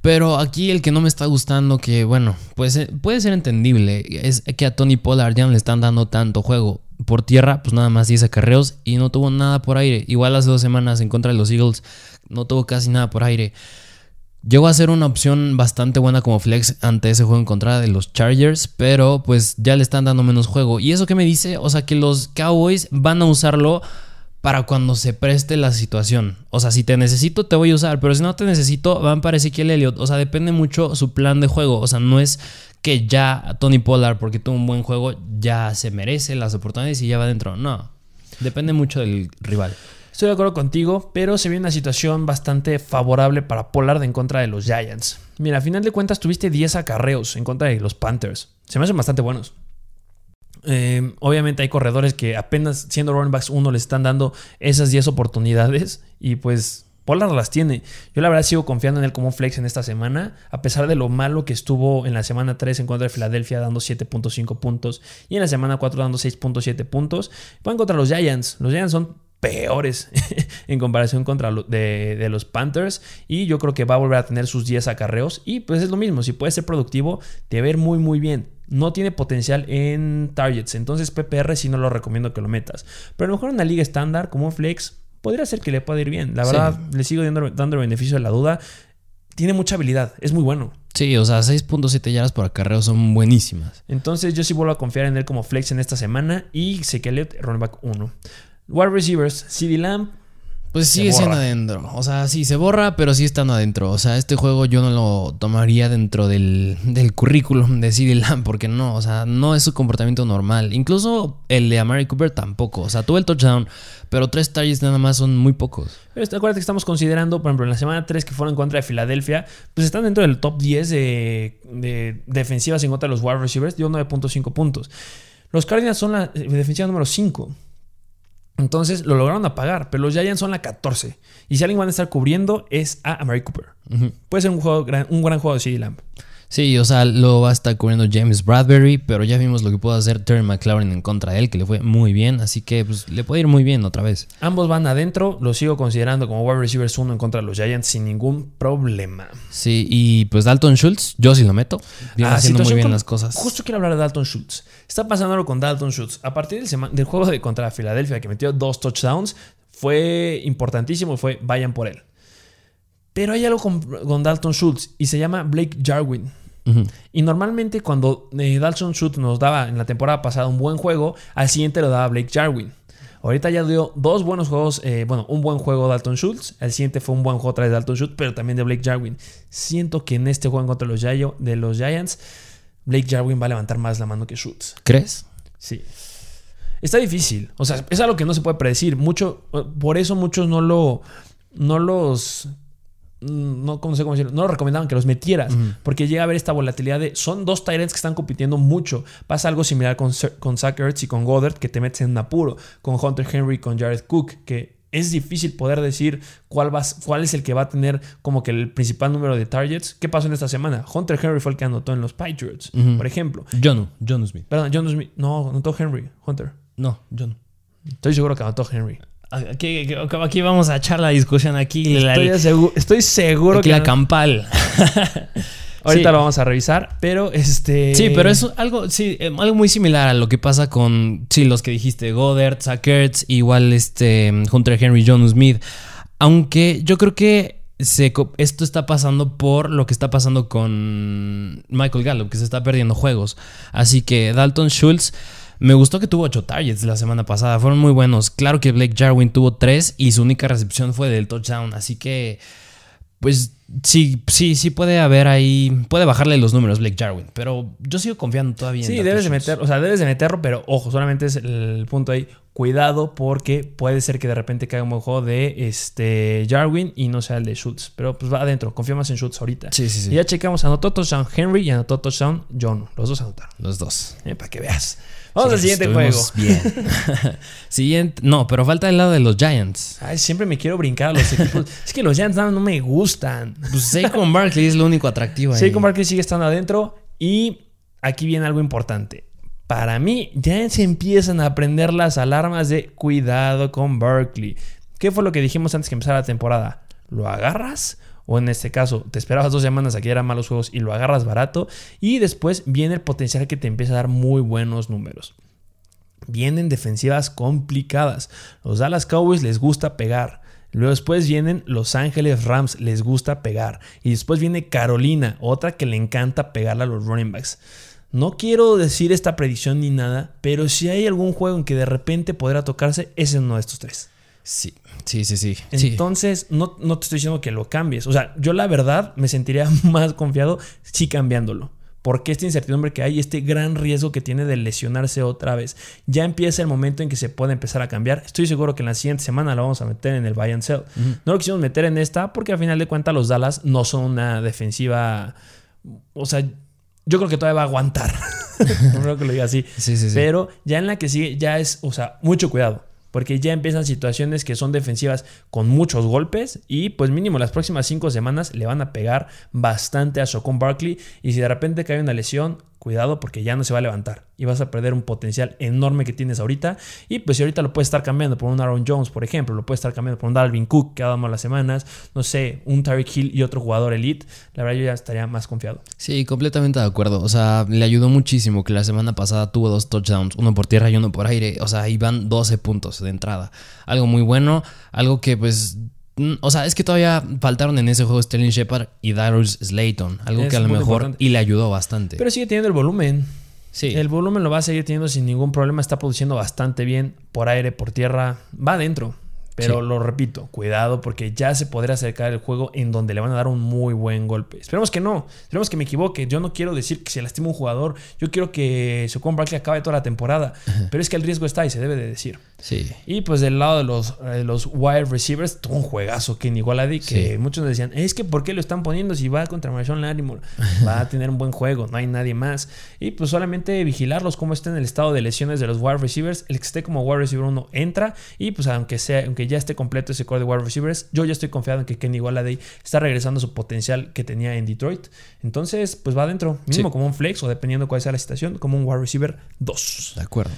Pero aquí el que no me está gustando, que bueno, pues eh, puede ser entendible, es que a Tony Pollard ya no le están dando tanto juego. Por tierra, pues nada más 10 acarreos y no tuvo nada por aire. Igual hace dos semanas en contra de los Eagles, no tuvo casi nada por aire. Llegó a ser una opción bastante buena como flex ante ese juego en contra de los Chargers, pero pues ya le están dando menos juego. ¿Y eso qué me dice? O sea que los Cowboys van a usarlo para cuando se preste la situación. O sea, si te necesito, te voy a usar, pero si no te necesito, van para Ezequiel Elliott. O sea, depende mucho su plan de juego. O sea, no es que ya Tony Pollard, porque tuvo un buen juego, ya se merece las oportunidades y ya va adentro. No, depende mucho del rival. Estoy de acuerdo contigo, pero se viene una situación bastante favorable para Pollard en contra de los Giants. Mira, a final de cuentas tuviste 10 acarreos en contra de los Panthers. Se me hacen bastante buenos. Eh, obviamente hay corredores que apenas siendo running backs uno le están dando esas 10 oportunidades [laughs] y pues Pollard las tiene. Yo la verdad sigo confiando en él como flex en esta semana, a pesar de lo malo que estuvo en la semana 3 en contra de Filadelfia dando 7.5 puntos y en la semana 4 dando 6.7 puntos. Van contra los Giants. Los Giants son peores [laughs] en comparación contra de, los Panthers y yo creo que va a volver a tener sus 10 acarreos y pues es lo mismo, si puede ser productivo te ir muy muy bien. No tiene potencial en targets, entonces PPR sí no lo recomiendo que lo metas. Pero a lo mejor en una liga estándar como un flex podría ser que le pueda ir bien. La verdad le sigo dando, dando el beneficio de la duda. Tiene mucha habilidad, es muy bueno. Sí, o sea, 6.7 yardas por acarreo son buenísimas. Entonces yo sí vuelvo a confiar en él como flex en esta semana y sé que Elliot, running back 1. Wide receivers, CD Lamb. Pues sigue siendo adentro. O sea, sí, se borra, pero sí estando adentro. O sea, este juego yo no lo tomaría dentro del, del currículum de CD Lamb, porque no, o sea, no es su comportamiento normal. Incluso el de Amari Cooper tampoco. O sea, tuvo el touchdown, pero tres targets nada más son muy pocos. Pero acuérdate que estamos considerando, por ejemplo, en la semana 3 que fueron en contra de Filadelfia, pues están dentro del top 10 de, de defensivas en contra de los wide receivers, dio 9.5 puntos. Los Cardinals son la defensiva número 5. Entonces lo lograron apagar, pero los Giants son la 14. Y si alguien van a estar cubriendo es a Amari Cooper. Puede ser un, juego, un gran juego de CD Lamb. Sí, o sea, lo va a estar cubriendo James Bradbury, pero ya vimos lo que pudo hacer Terry McLaurin en contra de él, que le fue muy bien, así que pues, le puede ir muy bien otra vez. Ambos van adentro, lo sigo considerando como wide receivers uno en contra de los Giants sin ningún problema. Sí, y pues Dalton Schultz, yo sí lo meto. Viene ah, haciendo muy bien las cosas. Justo quiero hablar de Dalton Schultz. Está pasando algo con Dalton Schultz. A partir del, del juego de contra Filadelfia, que metió dos touchdowns, fue importantísimo, fue vayan por él. Pero hay algo con, Dalton Schultz y se llama Blake Jarwin. Y normalmente cuando eh, Dalton Schultz nos daba en la temporada pasada un buen juego, al siguiente lo daba Blake Jarwin. Ahorita ya dio dos buenos juegos, eh, bueno, un buen juego Dalton Schultz, el siguiente fue un buen juego otra vez de Dalton Schultz, pero también de Blake Jarwin. Siento que en este juego contra los, de los Giants, Blake Jarwin va a levantar más la mano que Schultz. ¿Crees? Sí. Está difícil, o sea, es algo que no se puede predecir. Mucho, por eso muchos no lo, no los No, sé cómo decirlo, no lo recomendaban que los metieras, porque llega a haber esta volatilidad de, son dos Tyrants que están compitiendo mucho. Pasa algo similar con, con Zach Ertz y con Goddard, que te metes en un apuro, con Hunter Henry y con Jared Cook, que es difícil poder decir cuál, va, cuál es el que va a tener como que el principal número de targets. ¿Qué pasó en esta semana? Hunter Henry fue el que anotó en los Patriots, por ejemplo. John, John Smith. Perdón, John Smith. No, anotó Henry, Hunter. No, John. Estoy seguro que anotó Henry. Aquí, aquí, vamos a echar la discusión aquí. Estoy, seguro, que. La campal. [laughs] Ahorita lo vamos a revisar, pero este. Sí, pero es algo, sí, eh, algo muy similar a lo que pasa con, sí, los que dijiste, Goddard, Sackerts, igual este Hunter Henry, John Smith. Aunque yo creo que se, esto está pasando por lo que está pasando con Michael Gallup, que se está perdiendo juegos. Así que Dalton Schultz me gustó que tuvo 8 targets la semana pasada, fueron muy buenos. Claro que Blake Jarwin tuvo 3 y su única recepción fue del touchdown, así que pues sí, sí, sí puede haber ahí, puede bajarle los números Blake Jarwin, pero yo sigo confiando todavía sí, debes de meterlo, o sea, debes de meterlo, pero ojo, solamente es el punto ahí, cuidado porque puede ser que de repente caiga un buen juego de este Jarwin y no sea el de Schultz, pero pues va adentro, confía más en Schultz ahorita. Sí, sí, sí. Y ya checamos, anotó touchdown Henry y anotó touchdown John, los dos anotaron. Los dos. Eh, para que veas. Vamos al siguiente juego. Bien. [laughs] siguiente. No, pero falta el lado de los Giants. Ay, siempre me quiero brincar a los equipos. [laughs] es que los Giants no, me gustan. Pues Saquon Barkley es lo único atractivo ahí. Saquon Barkley sigue estando adentro. Y aquí viene algo importante. Para mí, ya se empiezan a prender las alarmas de cuidado con Barkley. ¿Qué fue lo que dijimos antes que empezara la temporada? ¿Lo agarras o en este caso te esperabas dos semanas a que eran malos juegos y lo agarras barato y después viene el potencial que te empieza a dar muy buenos números. Vienen defensivas complicadas. Los Dallas Cowboys les gusta pegar. Luego después vienen Los Ángeles Rams, les gusta pegar. Y después viene Carolina, otra que le encanta pegarle a los running backs. No quiero decir esta predicción ni nada, pero si hay algún juego en que de repente podrá tocarse, ese es uno de estos tres. Sí, sí, sí, sí. Entonces, No, no te estoy diciendo que lo cambies. O sea, yo la verdad me sentiría [laughs] más confiado si cambiándolo. Porque esta incertidumbre que hay, este gran riesgo que tiene de lesionarse otra vez, ya empieza el momento en que se puede empezar a cambiar. Estoy seguro que en la siguiente semana lo vamos a meter en el buy and sell. No lo quisimos meter en esta porque al final de cuentas los Dallas no son una defensiva. O sea, yo creo que todavía va a aguantar. [laughs] no creo que lo diga así. Sí, sí, sí. Pero ya en la que sigue, ya es, o sea, mucho cuidado. Porque ya empiezan situaciones que son defensivas con muchos golpes y pues mínimo las próximas cinco semanas le van a pegar bastante a Shocon Barkley y si de repente cae una lesión, cuidado porque ya no se va a levantar y vas a perder un potencial enorme que tienes ahorita. Y pues si ahorita lo puedes estar cambiando por un Aaron Jones, por ejemplo, lo puedes estar cambiando por un Dalvin Cook que damos las semanas, no sé, un Tyreek Hill y otro jugador elite, la verdad yo ya estaría más confiado. Sí, completamente de acuerdo. O sea, le ayudó muchísimo que la semana pasada tuvo dos touchdowns, uno por tierra y uno por aire. O sea, iban 12 puntos de entrada. Algo muy bueno, algo que pues o sea, es que todavía faltaron en ese juego Sterling Shepard y Darius Slayton. Algo que a lo mejor y le ayudó bastante. Pero sigue teniendo el volumen. Sí. El volumen lo va a seguir teniendo sin ningún problema. Está produciendo bastante bien por aire, por tierra. Va adentro. Pero lo repito, cuidado porque ya se podrá acercar el juego en donde le van a dar un muy buen golpe. Esperemos que no, esperemos que me equivoque. Yo no quiero decir que se lastima un jugador, yo quiero que Socon Barkley acabe toda la temporada. Pero es que el riesgo está y se debe de decir. Sí. Y pues del lado de los, eh, los wide receivers, tuvo un juegazo Kenny Igualadi que muchos decían, es que ¿por qué lo están poniendo si va contra Marshawn Lattimore? Va a tener un buen juego, no hay nadie más. Y pues solamente vigilarlos cómo está en el estado de lesiones de los wide receivers. El que esté como wide receiver 1 entra y pues aunque sea, aunque ya esté completo ese core de wide receivers, yo ya estoy confiado en que Kenny Walladay está regresando a su potencial que tenía en Detroit. Entonces, pues va adentro, mismo como un flex o dependiendo cuál sea la situación, como un wide receiver 2. De acuerdo.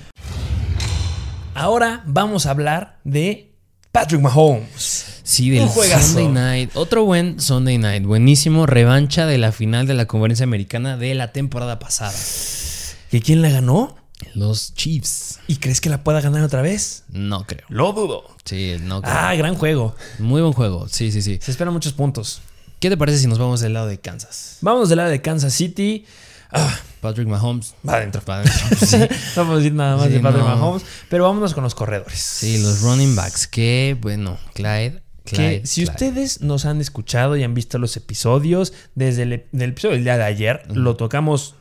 Ahora vamos a hablar de Patrick Mahomes. Sí, del Sunday Night. Otro buen Sunday Night. Buenísimo. Revancha de la final de la conferencia americana de la temporada pasada. ¿Y quién la ganó? Los Chiefs. ¿Y crees que la pueda ganar otra vez? No creo. Lo dudo. Sí, no creo. Ah, gran juego. Muy buen juego. Sí, sí, sí. Se esperan muchos puntos. ¿Qué te parece si nos vamos del lado de Kansas? Vamos del lado de Kansas City. Ah, Patrick Mahomes. Va adentro. Va adentro. [laughs] no vamos a decir nada más de Patrick Mahomes. Pero vámonos con los corredores. Sí, los running backs. Qué bueno. Clyde. que si ustedes nos han escuchado y han visto los episodios, desde el, episodio del día de ayer, lo tocamos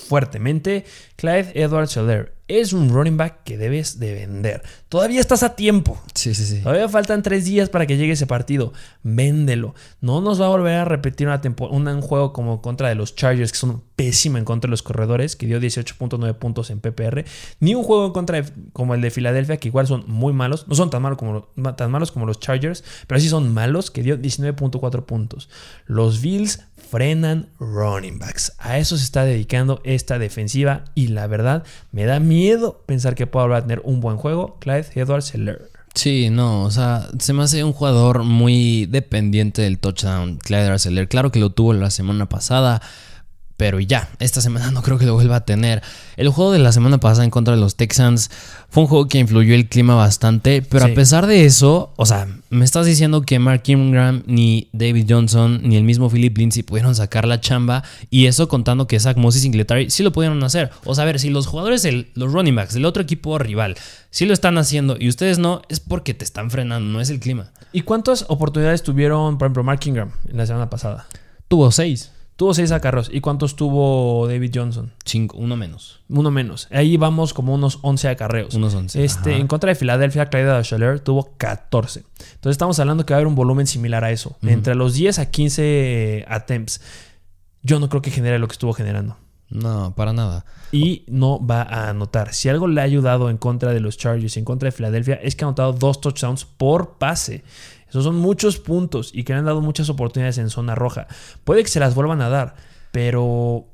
fuertemente. Clyde Edwards Scheller es un running back que debes de vender. Todavía estás a tiempo. Sí, sí, sí. Todavía faltan tres días para que llegue ese partido. Véndelo. No nos va a volver a repetir una un juego como contra de los Chargers, que son pésima en contra de los corredores, que dio 18.9 puntos en PPR. Ni un juego en contra de, como el de Filadelfia, que igual son muy malos. No son tan malos como, tan malos como los Chargers, pero sí son malos, que dio 19.4 puntos. Los Bills frenan running backs. A eso se está dedicando esta defensiva y la verdad me da miedo pensar que pueda tener un buen juego. Clyde Edwards Heller. Sí, no, o sea, se me hace un jugador muy dependiente del touchdown, Clyde Edwards Claro que lo tuvo la semana pasada, pero ya, esta semana no creo que lo vuelva a tener. El juego de la semana pasada en contra de los Texans fue un juego que influyó el clima bastante, pero a pesar de eso, o sea, me estás diciendo que Mark Ingram, ni David Johnson, ni el mismo Philip Lindsay pudieron sacar la chamba, y eso contando que Zach Moses y Singletary sí lo pudieron hacer. O sea, a ver, si los jugadores, los running backs del otro equipo rival, sí lo están haciendo y ustedes no, es porque te están frenando, no es el clima. ¿Y cuántas oportunidades tuvieron, por ejemplo, Mark Ingram en la semana pasada? Tuvo seis. Tuvo seis acarros. ¿Y cuántos tuvo David Johnson? Cinco, uno menos. Uno menos. Ahí vamos como unos 11 acarreos. Unos 11. Este, en contra de Filadelfia, Clyde Scheller tuvo 14. Entonces estamos hablando que va a haber un volumen similar a eso. Entre los 10 a 15 attempts. Yo no creo que genere lo que estuvo generando. No, para nada. Y no va a anotar. Si algo le ha ayudado en contra de los Chargers y en contra de Filadelfia es que ha anotado dos touchdowns por pase. Esos son muchos puntos y que le han dado muchas oportunidades en zona roja. Puede que se las vuelvan a dar, pero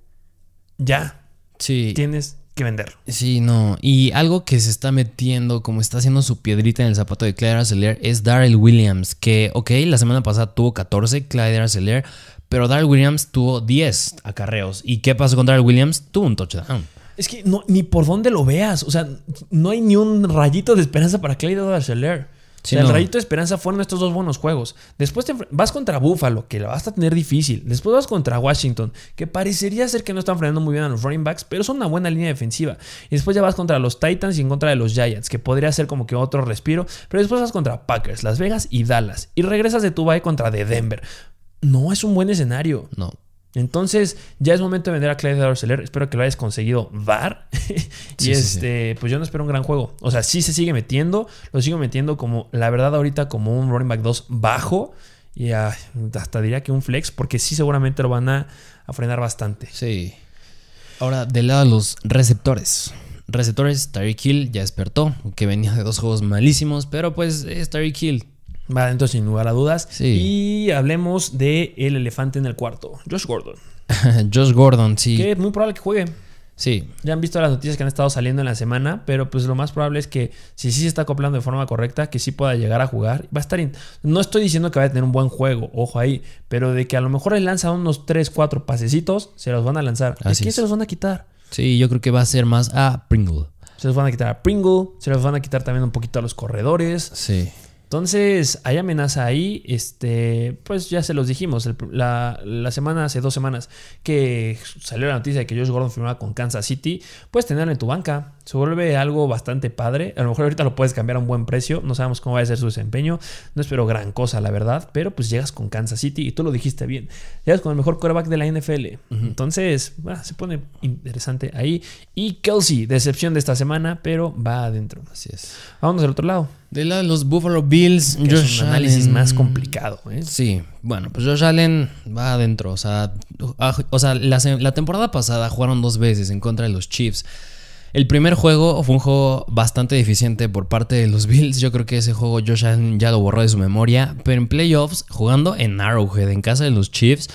ya. Sí. Tienes que vender. Sí, no. Y algo que se está metiendo, como está haciendo su piedrita en el zapato de Clyde Arcelor, es Darrell Williams. Que, ok, la semana pasada tuvo 14, Clyde Arcelor, pero Darrell Williams tuvo 10 acarreos. ¿Y qué pasó con Darrell Williams? Tuvo un touchdown. Es que no, ni por dónde lo veas. O sea, no hay ni un rayito de esperanza para Clyde Arcelor. O sea, el Rayito de Esperanza fueron estos dos buenos juegos. Después te vas contra Buffalo, que la vas a tener difícil. Después vas contra Washington, que parecería ser que no están frenando muy bien a los running backs, pero son una buena línea defensiva. Y después ya vas contra los Titans y en contra de los Giants, que podría ser como que otro respiro. Pero después vas contra Packers, Las Vegas y Dallas. Y regresas de tu bye contra de Denver. No es un buen escenario. No. Entonces, ya es momento de vender a Clyde Arcelor. Espero que lo hayas conseguido dar. [laughs] y este, pues yo no espero un gran juego. O sea, sí se sigue metiendo. Lo sigo metiendo como, la verdad, ahorita como un running back 2 bajo. Y hasta diría que un flex, porque sí, seguramente lo van a, frenar bastante. Sí. Ahora, del lado de los receptores. Receptores, Tyreek Hill ya despertó, que venía de dos juegos malísimos, pero pues es Tyreek Hill Va adentro sin lugar a dudas. Y hablemos de el elefante en el cuarto, Josh Gordon. [laughs] Josh Gordon, sí. Que es muy probable que juegue. Sí. Ya han visto las noticias que han estado saliendo en la semana, pero pues lo más probable es que si sí se está acoplando de forma correcta, que sí pueda llegar a jugar. Va a estar... No estoy diciendo que vaya a tener un buen juego, ojo ahí, pero de que a lo mejor le lanza unos 3, 4 pasecitos, se los van a lanzar. ¿A quién se los van a quitar? Sí, yo creo que va a ser más a Pringle. Se los van a quitar a Pringle, se los van a quitar también un poquito a los corredores. Sí. Entonces, hay amenaza ahí. Este, pues ya se los dijimos. la, semana, hace dos semanas, que salió la noticia de que Josh Gordon firmaba con Kansas City. Puedes tenerlo en tu banca. Se vuelve algo bastante padre. A lo mejor ahorita lo puedes cambiar a un buen precio. No sabemos cómo va a ser su desempeño. No espero gran cosa, la verdad. Pero pues llegas con Kansas City y tú lo dijiste bien. Llegas con el mejor quarterback de la NFL. Entonces, se pone interesante ahí. Y Kelsey, decepción de esta semana, pero va adentro. Así es. Vamos al otro lado. De la de los Buffalo Bills, que es un análisis más complicado. ¿eh? Sí, bueno, pues Josh Allen va adentro. O sea, o sea la, la, temporada pasada jugaron dos veces en contra de los Chiefs. El primer juego fue un juego bastante deficiente por parte de los [laughs] Bills. Yo creo que ese juego Josh Allen ya lo borró de su memoria. Pero en playoffs, jugando en Arrowhead, en casa de los Chiefs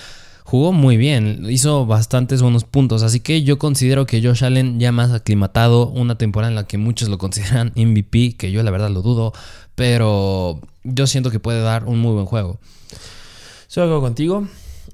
jugó muy bien, hizo bastantes buenos puntos, así que yo considero que Josh Allen ya más aclimatado, una temporada en la que muchos lo consideran [laughs] MVP, que yo la verdad lo dudo, pero yo siento que puede dar un muy buen juego. Estoy de contigo.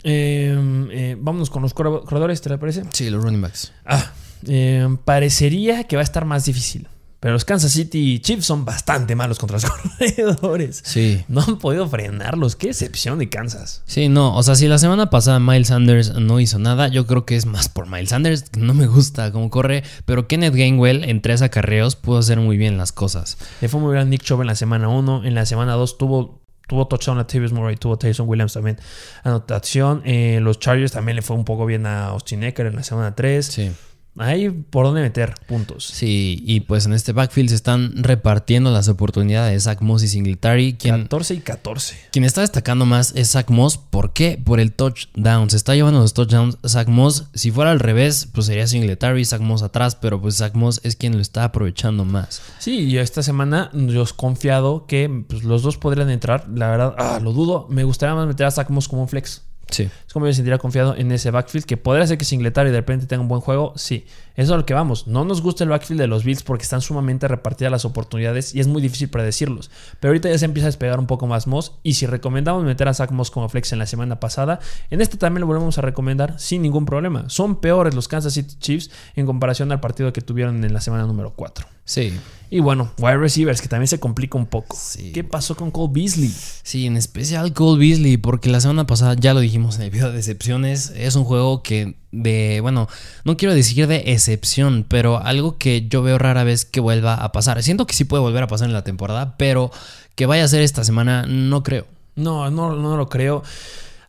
Em, eh, vámonos con los corredores, ¿te parece? Sí, los running backs. Ah, em, parecería que va a estar más difícil. Pero los Kansas City Chiefs son bastante malos contra los [laughs] corredores. Sí. No han podido frenarlos. Qué excepción de Kansas. Sí, no. O sea, si la semana pasada Miles Sanders no hizo nada, yo creo que es más por Miles Sanders. No me gusta cómo corre. Pero Kenneth Gainwell en tres acarreos pudo hacer muy bien las cosas. Le fue muy bien a Nick Chubb en la semana 1. En la semana 2 tuvo tuvo touchdown a Tavis Murray, tuvo Tyson Williams también anotación. Eh, los Chargers también le fue un poco bien a Austin Ecker en la semana 3. Sí. Hay por dónde meter puntos. Sí, y pues en este backfield se están repartiendo las oportunidades de Zach Moss y Singletary. Quien, 14 y 14. Quien está destacando más es Zach Moss. ¿Por qué? Por el touchdown. Se está llevando los touchdowns Zach Moss. Si fuera al revés, pues sería Singletary, Zach Moss atrás, pero pues Zach Moss es quien lo está aprovechando más. Sí, y esta semana yo he confiado que pues, los dos podrían entrar. La verdad, ah, lo dudo. Me gustaría más meter a Zach Moss como un flex. Sí. Es como yo me sentiría confiado en ese backfield. Que podría ser que Singletary de repente tenga un buen juego. Sí. Eso es lo que vamos. No nos gusta el backfield de los Bills porque están sumamente repartidas las oportunidades y es muy difícil predecirlos. Pero ahorita ya se empieza a despegar un poco más Moss. Y si recomendamos meter a Zach Moss como flex en la semana pasada, en este también lo volvemos a recomendar sin ningún problema. Son peores los Kansas City Chiefs en comparación al partido que tuvieron en la semana número 4. Sí. Y bueno, wide receivers, que también se complica un poco. ¿Qué pasó con Cole Beasley? Sí, en especial Cole Beasley, porque la semana pasada ya lo dijimos en el video de decepciones. Es un juego que de, bueno, no quiero decir de excepción, pero algo que yo veo rara vez que vuelva a pasar. Siento que sí puede volver a pasar en la temporada, pero que vaya a ser esta semana, no creo. No, no, no lo creo.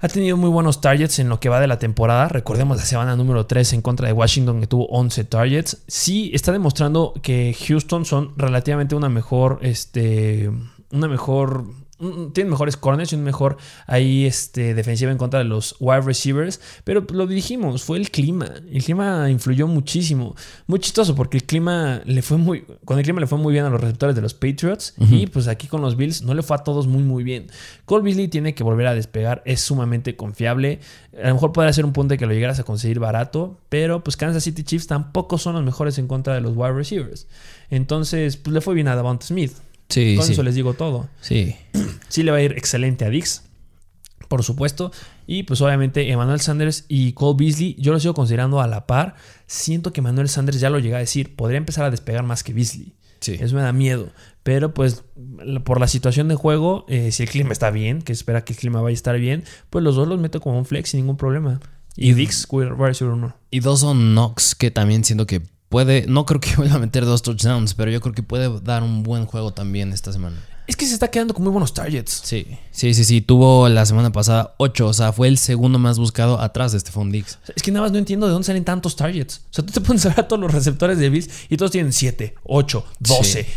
Ha tenido muy buenos targets en lo que va de la temporada. Recordemos la semana número 3 en contra de Washington que tuvo 11 targets. Sí, está demostrando que Houston son relativamente una mejor, este, una mejor tienen mejores corners y un mejor ahí este, defensiva en contra de los wide receivers. Pero lo dijimos, fue el clima. El clima influyó muchísimo. Muy chistoso porque el clima le fue muy. Con el clima le fue muy bien a los receptores de los Patriots. Y pues aquí con los Bills no le fue a todos muy, muy bien. Cole Beasley tiene que volver a despegar. Es sumamente confiable. A lo mejor podría ser un punto de que lo llegaras a conseguir barato. Pero pues Kansas City Chiefs tampoco son los mejores en contra de los wide receivers. Entonces, pues le fue bien a Davante Smith. Sí, Con eso les digo todo. Sí. [clears throat] Sí le va a ir excelente a Dix, por supuesto. Y pues obviamente Emmanuel Sanders y Cole Beasley, yo lo sigo considerando a la par. Siento que Emmanuel Sanders ya lo llega a decir, podría empezar a despegar más que Beasley. Sí. Eso me da miedo. Pero pues por la situación de juego, eh, si el clima está bien, que espera que el clima vaya a estar bien, pues los dos los meto como un flex sin ningún problema. Y, Y- Dix, wide receiver uno. Y dos son Knox, que también siento que puede. No creo que [laughs] vaya a meter dos touchdowns, pero yo creo que puede dar un buen juego también esta semana. Es que se está quedando con muy buenos targets. Sí, sí, sí, sí. Tuvo la semana pasada 8, o sea, fue el segundo más buscado atrás de Stephon Diggs. Es que nada más no entiendo de dónde salen tantos targets. O sea, tú te pones a ver a todos los receptores de Bills y todos tienen 7, 8, 12.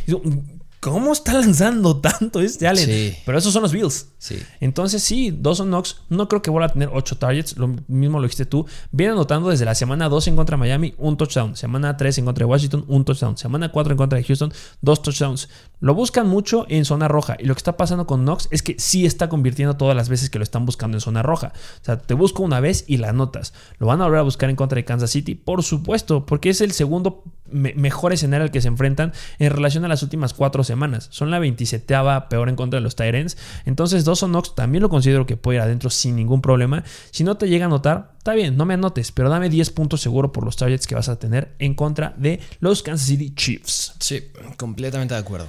¿Cómo está lanzando tanto este Allen? Sí. Pero esos son los Bills. Sí. Entonces, sí, Dawson Knox no creo que vuelva a tener 8 targets. Lo mismo lo dijiste tú. Viene anotando desde la semana 2 en contra de Miami, un touchdown. Semana 3 en contra de Washington, un touchdown. Semana 4 en contra de Houston, dos touchdowns. Lo buscan mucho en zona roja. Y lo que está pasando con Knox es que sí está convirtiendo todas las veces que lo están buscando en zona roja. O sea, te busco una vez y la anotas. Lo van a volver a buscar en contra de Kansas City, por supuesto, porque es el segundo me- mejor escenario al que se enfrentan en relación a las últimas cuatro semanas. Son la 27 peor en contra de los Tyrants. Entonces, Dawson Knox también lo considero que puede ir adentro sin ningún problema. Si no te llega a anotar, está bien, no me anotes, pero dame 10 puntos seguro por los targets que vas a tener en contra de los Kansas City Chiefs. Sí, completamente de acuerdo.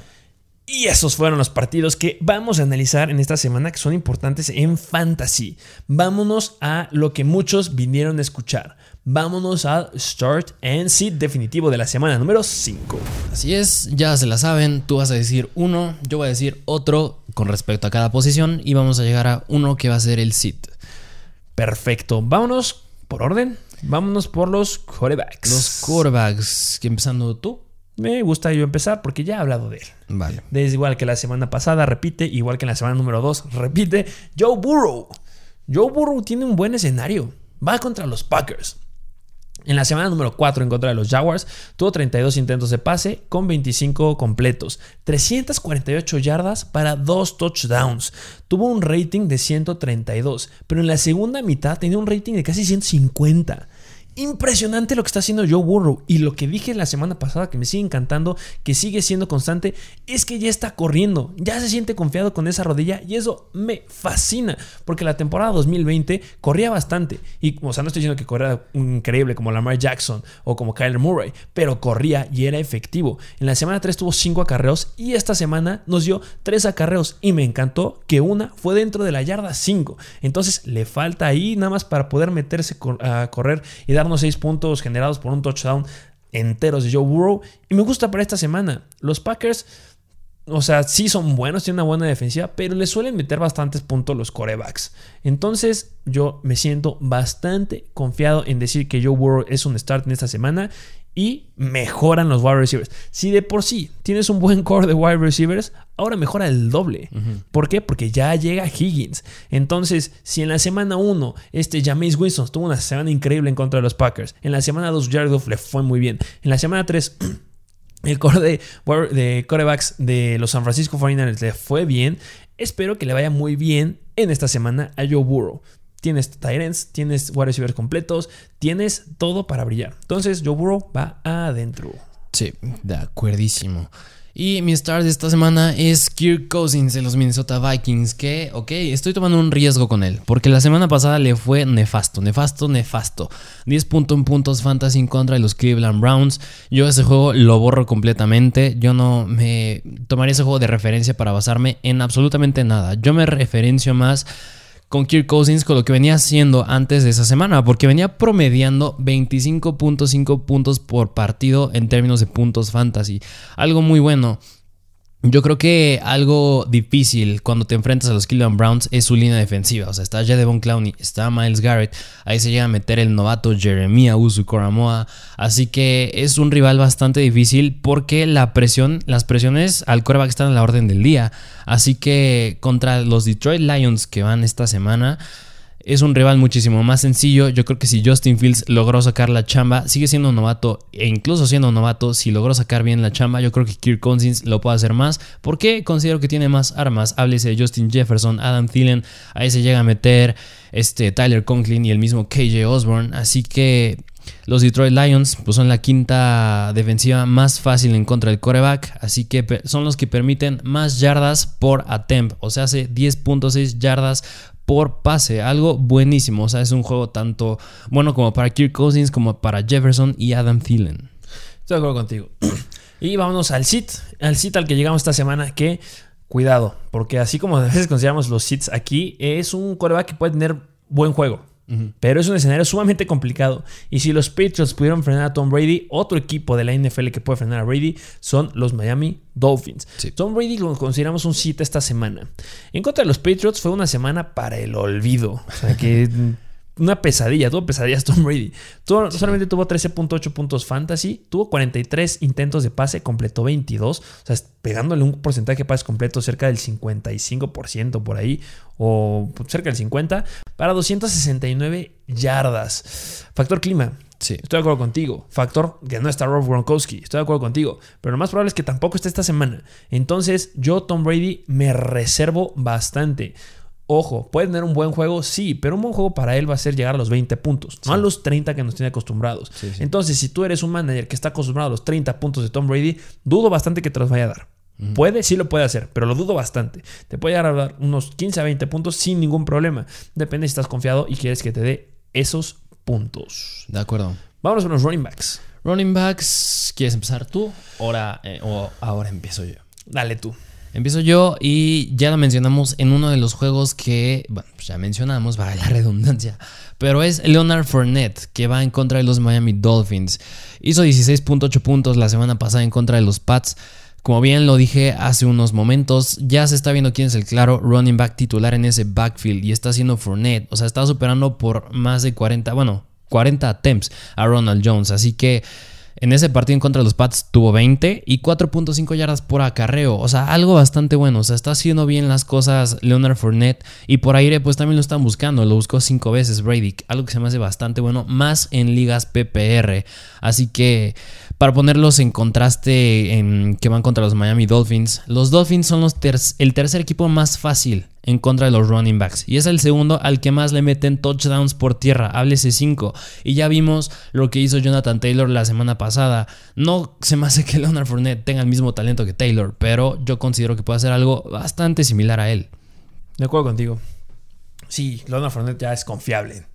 Y esos fueron los partidos que vamos a analizar en esta semana que son importantes en fantasy. Vámonos a lo que muchos vinieron a escuchar. Vámonos al Start and Sit definitivo de la semana número 5. Así es, ya se la saben, tú vas a decir uno, yo voy a decir otro con respecto a cada posición y vamos a llegar a uno que va a ser el sit. Perfecto. Vámonos por orden. Vámonos por los quarterbacks. Los quarterbacks, que empezando tú. Me gusta yo empezar porque ya he hablado de él. Vale. Es igual que la semana pasada, repite, igual que en la semana número 2, [laughs] repite. Joe Burrow. Joe Burrow tiene un buen escenario. Va contra los Packers. En la semana número 4 en contra de los Jaguars, tuvo 32 intentos de pase con 25 completos, 348 yardas para 2 touchdowns. Tuvo un rating de 132, pero en la segunda mitad tenía un rating de casi 150. Impresionante lo que está haciendo Joe Burrow. Y lo que dije la semana pasada, que me sigue encantando, que sigue siendo constante, es que ya está corriendo. Ya se siente confiado con esa rodilla. Y eso me fascina. Porque la temporada 2020 corría bastante. Y, o sea, no estoy diciendo que corría increíble como Lamar Jackson o como Kyler Murray. Pero corría y era efectivo. En la semana 3 tuvo 5 acarreos. Y esta semana nos dio 3 acarreos. Y me encantó que una fue dentro de la yarda 5. Entonces le falta ahí nada más para poder meterse a correr y dar unos 6 puntos generados por un touchdown enteros de Joe Burrow. Y me gusta para esta semana. Los Packers, o sea, sí son buenos, tienen una buena defensiva, pero le suelen meter bastantes puntos los corebacks. Entonces, yo me siento bastante confiado en decir que Joe Burrow es un start en esta semana. Y mejoran los wide receivers. Si de por sí tienes un buen core de wide receivers, ahora mejora el doble. ¿Por qué? Porque ya llega Higgins. Entonces, si en la semana 1 este Jameis Winston tuvo una semana increíble en contra de los Packers, en la semana 2 Jared Goff le fue muy bien, en la semana 3 [clears throat] el core de, de corebacks de los San Francisco 49ers le fue bien, espero que le vaya muy bien en esta semana a Joe Burrow. Tienes Tyrants, tienes wide receivers completos, tienes todo para brillar. Entonces, Joe Burrow va adentro. Sí, de acuerdísimo. Y mi start de esta semana es Kirk Cousins de los Minnesota Vikings, que, ok, estoy tomando un riesgo con él, porque la semana pasada le fue nefasto, nefasto, nefasto. 10 puntos en puntos fantasy en contra de los Cleveland Browns. Yo ese juego lo borro completamente, yo no me tomaría ese juego de referencia para basarme en absolutamente nada. Yo me referencio más con Kirk Cousins con lo que venía haciendo antes de esa semana, porque venía promediando 25.5 puntos por partido en términos de puntos fantasy. Algo muy bueno. Yo creo que algo difícil cuando te enfrentas a los Cleveland Browns es su línea defensiva. O sea, está Jadevon Clowney, está Miles Garrett, ahí se llega a meter el novato Jeremiah Usu Coramoa. Así que es un rival bastante difícil porque la presión, las presiones al coreback están a la orden del día. Así que contra los Detroit Lions que van esta semana, es un rival muchísimo más sencillo. Yo creo que si Justin Fields logró sacar la chamba, sigue siendo un novato e incluso siendo un novato, si logró sacar bien la chamba, yo creo que Kirk Cousins lo puede hacer más. porque Considero que tiene más armas. Háblese de Justin Jefferson, Adam Thielen, ahí se llega a meter este Tyler Conklin y el mismo KJ Osborne. Así que los Detroit Lions pues, son la quinta defensiva más fácil en contra del coreback, así que son los que permiten más yardas por attempt, o sea, hace 10.6 yardas por pase, algo buenísimo, o sea, es un juego tanto bueno como para Kirk Cousins como para Jefferson y Adam Thielen. Estoy de acuerdo contigo. [clears throat] Y vámonos al sit, al sit al que llegamos esta semana, que cuidado, porque así como a veces consideramos los sits aquí, es un coreback que puede tener buen juego. Pero es un escenario sumamente complicado. Y si los Patriots pudieron frenar a Tom Brady, otro equipo de la NFL que puede frenar a Brady son los Miami Dolphins. Tom Brady lo consideramos un sit esta semana. En contra de los Patriots fue una semana para el olvido. O sea que [laughs] una pesadilla, tuvo pesadillas Tom Brady. Solamente tuvo 13.8 puntos fantasy, tuvo 43 intentos de pase, completó 22, o sea, pegándole un porcentaje de pases completo cerca del 55% por ahí, o cerca del 50%, para 269 yardas. Factor clima. Sí. Estoy de acuerdo contigo. Factor que no está Rob Gronkowski. Estoy de acuerdo contigo. Pero lo más probable es que tampoco esté esta semana. Entonces, yo, Tom Brady, me reservo bastante. Ojo, puede tener un buen juego, sí, pero un buen juego para él va a ser llegar a los 20 puntos, no a los 30 que nos tiene acostumbrados. Entonces, si tú eres un manager que está acostumbrado a los 30 puntos de Tom Brady, dudo bastante que te los vaya a dar. Puede, sí lo puede hacer, pero lo dudo bastante. Te puede llegar a dar unos 15 a 20 puntos sin ningún problema. Depende si estás confiado y quieres que te dé esos puntos. De acuerdo. Vámonos con los running backs. Running backs, ¿quieres empezar tú? Ahora, eh, o ahora empiezo yo. Dale tú. Empiezo yo y ya lo mencionamos en uno de los juegos que, bueno, pues ya mencionamos, para la redundancia, pero es Leonard Fournette, que va en contra de los Miami Dolphins. Hizo 16.8 puntos la semana pasada en contra de los Pats. Como bien lo dije hace unos momentos, ya se está viendo quién es el claro running back titular en ese backfield y está siendo Fournette. O sea, está superando por más de 40, bueno, 40 attempts a Ronald Jones. Así que en ese partido en contra de los Pats tuvo 20 y 4.5 yardas por acarreo. O sea, algo bastante bueno. O sea, está haciendo bien las cosas Leonard Fournette. Y por aire, pues también lo están buscando. Lo buscó 5 veces Brady. Algo que se me hace bastante bueno. Más en ligas PPR. Así que para ponerlos en contraste en que van contra los Miami Dolphins, los Dolphins son los el tercer equipo más fácil en contra de los running backs y es el segundo al que más le meten touchdowns por tierra, háblese 5. Y ya vimos lo que hizo Jonathan Taylor la semana pasada. No se me hace que Leonard Fournette tenga el mismo talento que Taylor, pero yo considero que puede hacer algo bastante similar a él. De acuerdo contigo. Sí, Leonard Fournette ya es confiable.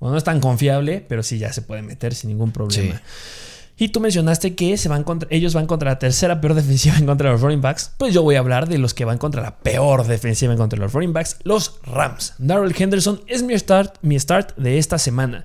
Bueno, no es tan confiable, pero sí ya se puede meter sin ningún problema. Y tú mencionaste que se van contra, ellos van contra la tercera peor [laughs] defensiva en contra de los running backs. Pues yo voy a hablar de los que van contra la peor defensiva en contra de los running backs, los Rams. Darrell Henderson es mi start, mi start de esta semana.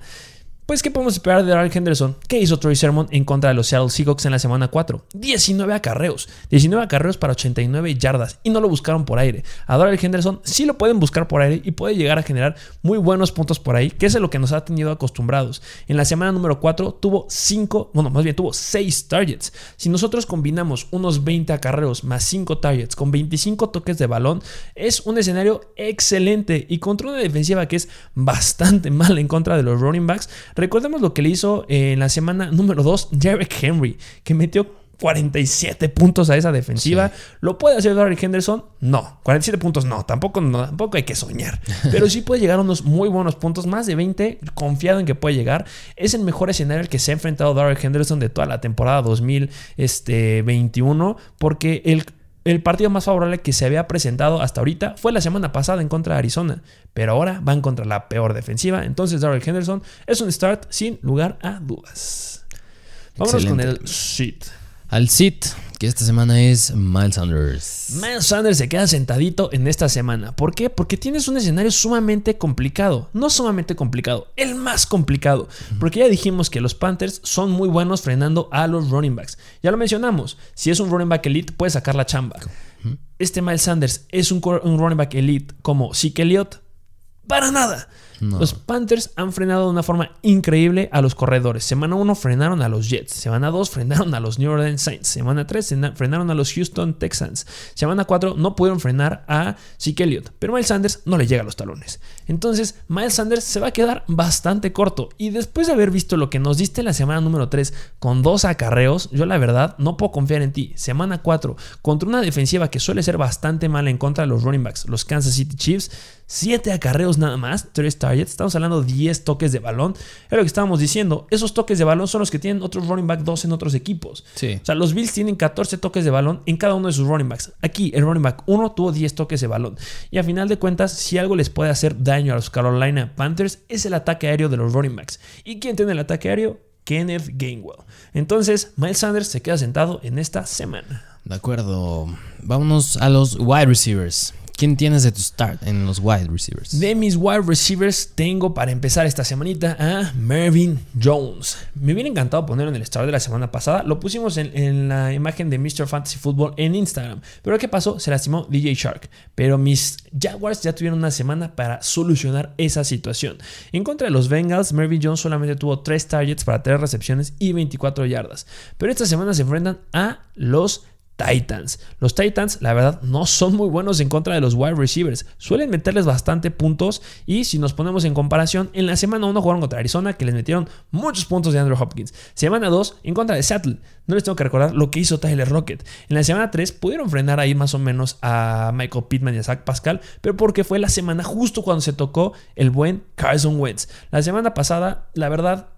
Pues, ¿qué podemos esperar de Darrell Henderson? ¿Qué hizo Troy Sermon en contra de los Seattle Seahawks en la semana 4? 19 acarreos. 19 acarreos para 89 yardas. Y no lo buscaron por aire. A Darrell Henderson sí lo pueden buscar por aire y puede llegar a generar muy buenos puntos por ahí, que es lo que nos ha tenido acostumbrados. En la semana número 4 tuvo 5, bueno, más bien tuvo 6 targets. Si nosotros combinamos unos 20 acarreos más 5 targets con 25 toques de balón, es un escenario excelente. Y contra una defensiva que es bastante [laughs] mal en contra de los running backs, Recordemos lo que le hizo en la semana número 2 Derek Henry, que metió 47 puntos a esa defensiva. ¿Lo puede hacer Derek Henderson? No. 47 puntos no. Tampoco, no. tampoco hay que soñar. [laughs] Pero sí puede llegar a unos muy buenos puntos. Más de 20. Confiado en que puede llegar. Es el mejor escenario al que se ha enfrentado Derek Henderson de toda la temporada 2021. Porque el el partido más favorable que se había presentado hasta ahorita fue la semana pasada en contra de Arizona, pero ahora van contra la peor defensiva. Entonces, Darrell Henderson es un start sin lugar a dudas. Vámonos con el sit. Al sit, que esta semana es Miles Sanders. Miles Sanders se queda sentadito en esta semana. ¿Por qué? Porque tienes un escenario sumamente complicado. No sumamente complicado, el más complicado. Porque ya dijimos que los Panthers son muy buenos frenando a los running backs. Ya lo mencionamos. Si es un running back elite, puede sacar la chamba. Este Miles Sanders es un, running back elite como Zeke Elliott. Para nada. Los Panthers han frenado de una forma increíble a los corredores. Semana 1 frenaron a los Jets. Semana 2 frenaron a los New Orleans Saints. Semana 3 frenaron a los Houston Texans. Semana 4 no pudieron frenar a Zeke Elliott. Pero Miles Sanders no le llega a los talones. Entonces, Miles Sanders se va a quedar bastante corto. Y después de haber visto lo que nos diste la semana número 3 con dos acarreos, yo la verdad no puedo confiar en ti. Semana 4 contra una defensiva que suele ser bastante mala en contra de los running backs, los Kansas City Chiefs 7 acarreos nada más, 3 targets. Estamos hablando de 10 toques de balón. Es lo que estábamos diciendo. Esos toques de balón son los que tienen otros running back 2 en otros equipos. O sea, los Bills tienen 14 toques de balón en cada uno de sus running backs. Aquí, el running back 1 tuvo 10 toques de balón. Y a final de cuentas, si algo les puede hacer daño a los Carolina Panthers, es el ataque aéreo de los running backs. ¿Y quién tiene el ataque aéreo? Kenneth Gainwell. Entonces, Miles Sanders se queda sentado en esta semana. De acuerdo. Vámonos a los wide receivers. ¿Quién tienes de tu start en los wide receivers? De mis wide receivers tengo para empezar esta semanita a Mervyn Jones. Me hubiera encantado ponerlo en el start de la semana pasada. Lo pusimos en, la imagen de Mr. Fantasy Football en Instagram. Pero ¿qué pasó? Se lastimó DJ Shark. Pero mis Jaguars ya tuvieron una semana para solucionar esa situación. En contra de los Bengals, Mervyn Jones solamente tuvo 3 targets para 3 recepciones y 24 yardas. Pero esta semana se enfrentan a los Titans. Los Titans, la verdad, no son muy buenos en contra de los wide receivers. Suelen meterles bastante puntos. Y si nos ponemos en comparación, en la semana 1 jugaron contra Arizona, que les metieron muchos puntos de Andrew Hopkins. Semana 2 en contra de Seattle. No les tengo que recordar lo que hizo Tyler Rocket. En la semana 3 pudieron frenar ahí más o menos a Michael Pittman y a Zach Pascal, pero porque fue la semana justo cuando se tocó el buen Carson Wentz. La semana pasada, la verdad,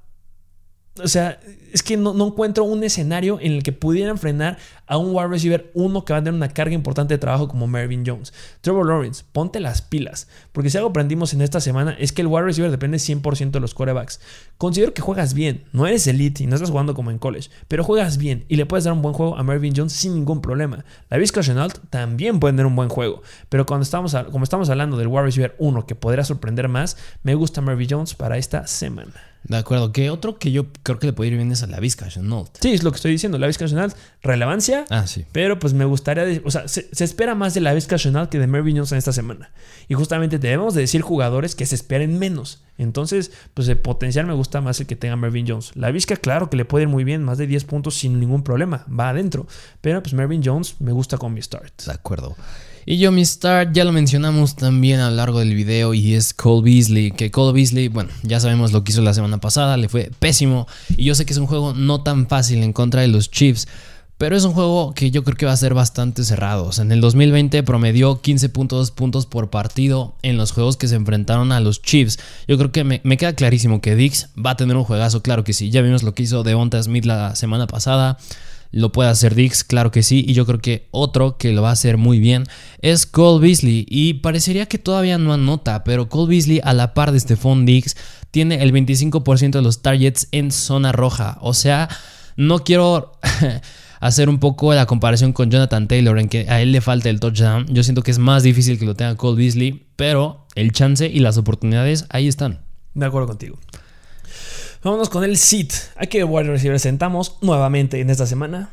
o sea, es que no, encuentro un escenario en el que pudieran frenar a un wide receiver uno que va a tener una carga importante de trabajo como Mervyn Jones. Trevor Lawrence, ponte las pilas. Porque si algo aprendimos en esta semana es que el wide receiver depende 100% de los corebacks. Considero que juegas bien. No eres elite y no estás jugando como en college. Pero juegas bien y le puedes dar un buen juego a Mervyn Jones sin ningún problema. La Vizca Chenault también puede tener un buen juego. Pero cuando estamos, como estamos hablando del wide receiver uno que podría sorprender más, me gusta Mervyn Jones para esta semana. De acuerdo, que otro que yo creo que le puede ir bien es a la Vizca Chenault. Sí, es lo que estoy diciendo, la Vizca Chenault, relevancia. Ah, sí. Pero pues me gustaría, o sea, se, espera más de la Vizca Chenault que de Mervyn Jones en esta semana. Y justamente debemos de decir jugadores que se esperen menos. Entonces, pues de potencial me gusta más el que tenga Mervyn Jones. La Vizca, claro que le puede ir muy bien, más de 10 puntos sin ningún problema, va adentro. Pero pues Mervyn Jones me gusta con mi start. De acuerdo. Y yo mi start ya lo mencionamos también a lo largo del video y es Cole Beasley, que Cole Beasley, bueno, ya sabemos lo que hizo la semana pasada, le fue pésimo y yo sé que es un juego no tan fácil en contra de los Chiefs, pero es un juego que yo creo que va a ser bastante cerrado. en el 2020 promedió 15.2 puntos por partido en los juegos que se enfrentaron a los Chiefs. Yo creo que me, me, queda clarísimo que Dix va a tener un juegazo, claro que sí. Ya vimos lo que hizo Devonta Smith la semana pasada. Lo puede hacer Dix, claro que sí. Y yo creo que otro que lo va a hacer muy bien es Cole Beasley. Y parecería que todavía no anota, pero Cole Beasley, a la par de Stephon Dix, tiene el 25% de los targets en zona roja. O sea, no quiero. [laughs] hacer un poco la comparación con Jonathan Taylor en que a él le falta el touchdown. Yo siento que es más difícil que lo tenga Cole Beasley, pero el chance y las oportunidades ahí están. De acuerdo contigo. Vámonos con el sit. ¿A qué wide receiver sentamos nuevamente en esta semana?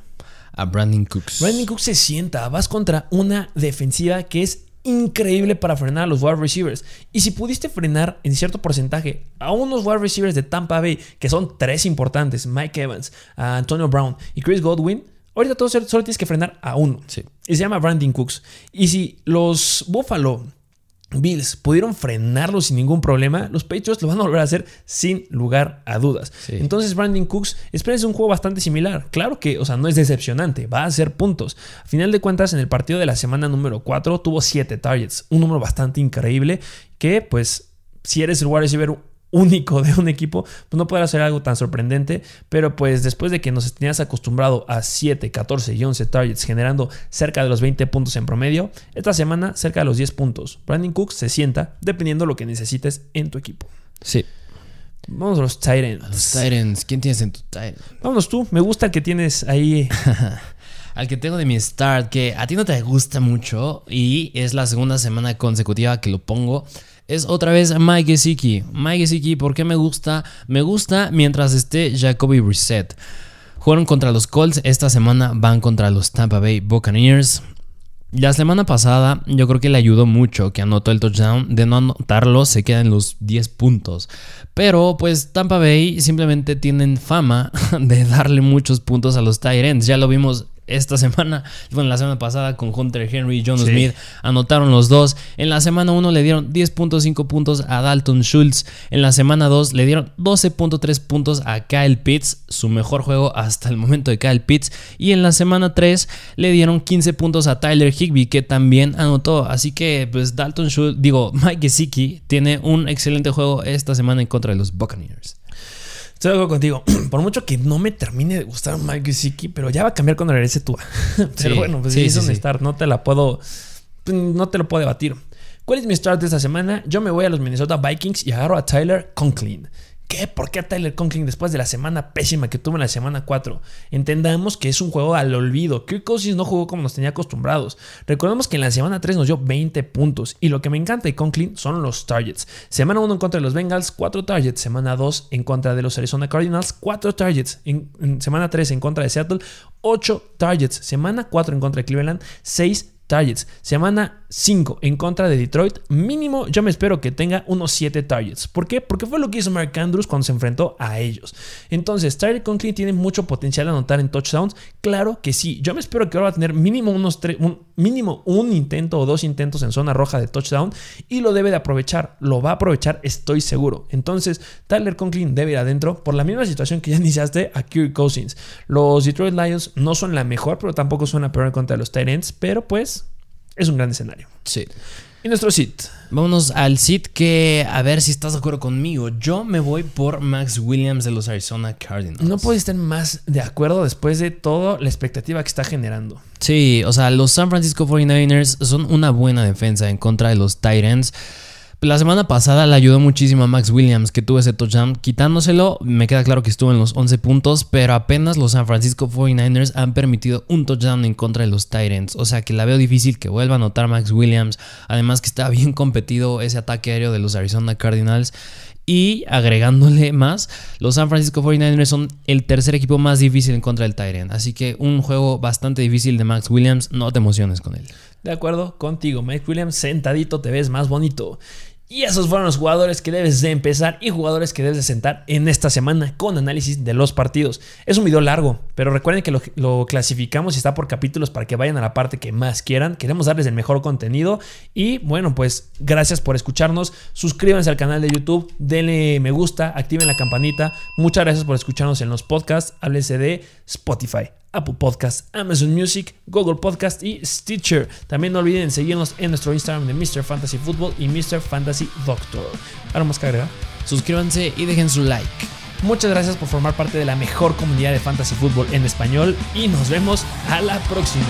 A Brandon Cooks. Brandon Cooks se sienta. Vas contra una defensiva que es increíble para frenar a los wide receivers. Y si pudiste frenar en cierto porcentaje a unos wide receivers de Tampa Bay, que son tres importantes, Mike Evans, Antonio Brown y Chris Godwin, ahorita todo solo tienes que frenar a uno. Sí. Y se llama Brandon Cooks. Y si los Buffalo Bills pudieron frenarlo sin ningún problema, los Patriots lo van a volver a hacer sin lugar a dudas. Entonces, Brandon Cooks, espérense un juego bastante similar. Claro que, o sea, no es decepcionante, va a hacer puntos. A final de cuentas, en el partido de la semana número 4 tuvo 7 targets, un número bastante increíble que, pues, si eres el wide receiver único de un equipo, pues no puede hacer algo tan sorprendente, pero pues después de que nos tenías acostumbrado a 7, 14 y 11 targets generando cerca de los 20 puntos en promedio, esta semana cerca de los 10 puntos. Brandon Cooks se sienta dependiendo lo que necesites en tu equipo. Sí. Vamos a los Titans. los Titans. ¿Quién tienes en tu Titan? Vámonos tú. Me gusta que tienes ahí. [laughs] Al que tengo de mi start, que a ti no te gusta mucho y es la segunda semana consecutiva que lo pongo es otra vez Mike Gesicki. Mike Gesicki, ¿por qué me gusta? Me gusta mientras esté Jacoby Reset. Jugaron contra los Colts, esta semana van contra los Tampa Bay Buccaneers. La semana pasada yo creo que le ayudó mucho que anotó el touchdown. De no anotarlo se quedan los 10 puntos. Pero pues Tampa Bay simplemente tienen fama [laughs] de darle muchos puntos a los Tyrants. Ya lo vimos esta semana, [laughs] bueno, la semana pasada con Hunter Henry y John Smith anotaron los dos. En la semana 1 le dieron 10.5 puntos a Dalton Schultz. En la semana 2 le dieron 12.3 puntos a Kyle Pitts, su mejor juego hasta el momento de Kyle Pitts. Y en la semana 3 le dieron 15 puntos a Tyler Higby, que también anotó. Así que, pues, Dalton Schultz, digo, Mike Gesicki tiene un excelente juego esta semana en contra de los Buccaneers. Estoy de acuerdo contigo. [clears throat] Por mucho que no me termine de gustar Mike Gesicki, pero ya va a cambiar cuando regrese tú. [laughs] pero bueno, pues sí, es un start. No te la puedo. No te lo puedo debatir. ¿Cuál es mi start de esta semana? Yo me voy a los Minnesota Vikings y agarro a Tyler Conklin. Qué? ¿Por qué a Tyler Conklin después de la semana pésima que tuvo en la semana 4? Entendamos que es un juego al olvido. Kirk Cousins no jugó como nos tenía acostumbrados. Recordemos que en la semana 3 nos dio 20 puntos. Y lo que me encanta de Conklin son los targets. Semana 1 en contra de los Bengals, 4 targets. Semana 2 en contra de los Arizona Cardinals, 4 targets. En, en semana 3 en contra de Seattle, 8 targets. Semana 4 en contra de Cleveland, 6 targets. Semana 5 en contra de Detroit. Mínimo, yo me espero que tenga unos 7 targets. ¿Por qué? Porque fue lo que hizo Mark Andrews cuando se enfrentó a ellos. Entonces, Tyler Conklin tiene mucho potencial a anotar en touchdowns. Claro que sí. Yo me espero que ahora va a tener mínimo unos un, mínimo un intento o dos intentos en zona roja de touchdown y lo debe de aprovechar. Lo va a aprovechar, estoy seguro. Entonces, Tyler Conklin debe ir adentro por la misma situación que ya iniciaste a Kirk Cousins. Los Detroit Lions no son la mejor, pero tampoco son la peor en contra de los Titans. Pero pues es un gran escenario. Sí. Y nuestro sit. Vámonos al sit que, a ver si estás de acuerdo conmigo. Yo me voy por Max Williams de los Arizona Cardinals. No puedes estar más de acuerdo después de toda la expectativa que está generando. Sí, o sea, los San Francisco 49ers son una buena defensa en contra de los Titans. La semana pasada le ayudó muchísimo a Max Williams, que tuvo ese touchdown. Quitándoselo, me queda claro que estuvo en los 11 puntos, pero apenas los San Francisco 49ers han permitido un touchdown en contra de los Titans. O sea que la veo difícil que vuelva a anotar Max Williams. Además que está bien competido ese ataque aéreo de los Arizona Cardinals. Y agregándole más, los San Francisco 49ers son el tercer equipo más difícil en contra del Tyrant. Así que un juego bastante difícil de Max Williams. No te emociones con él. De acuerdo contigo, Mike Williams, sentadito te ves más bonito. Y esos fueron los jugadores que debes de empezar y jugadores que debes de sentar en esta semana con análisis de los partidos. Es un video largo, pero recuerden que lo, clasificamos y está por capítulos para que vayan a la parte que más quieran. Queremos darles el mejor contenido y bueno, pues gracias por escucharnos. Suscríbanse al canal de YouTube, denle me gusta, activen la campanita. Muchas gracias por escucharnos en los podcasts. Háblese de Spotify. Apple Podcast, Amazon Music, Google Podcast y Stitcher. También no olviden seguirnos en nuestro Instagram de Mr. Fantasy Football y Mr. Fantasy Doctor. Ahora más que agregar. Suscríbanse y dejen su like. Muchas gracias por formar parte de la mejor comunidad de Fantasy Football en español y nos vemos a la próxima.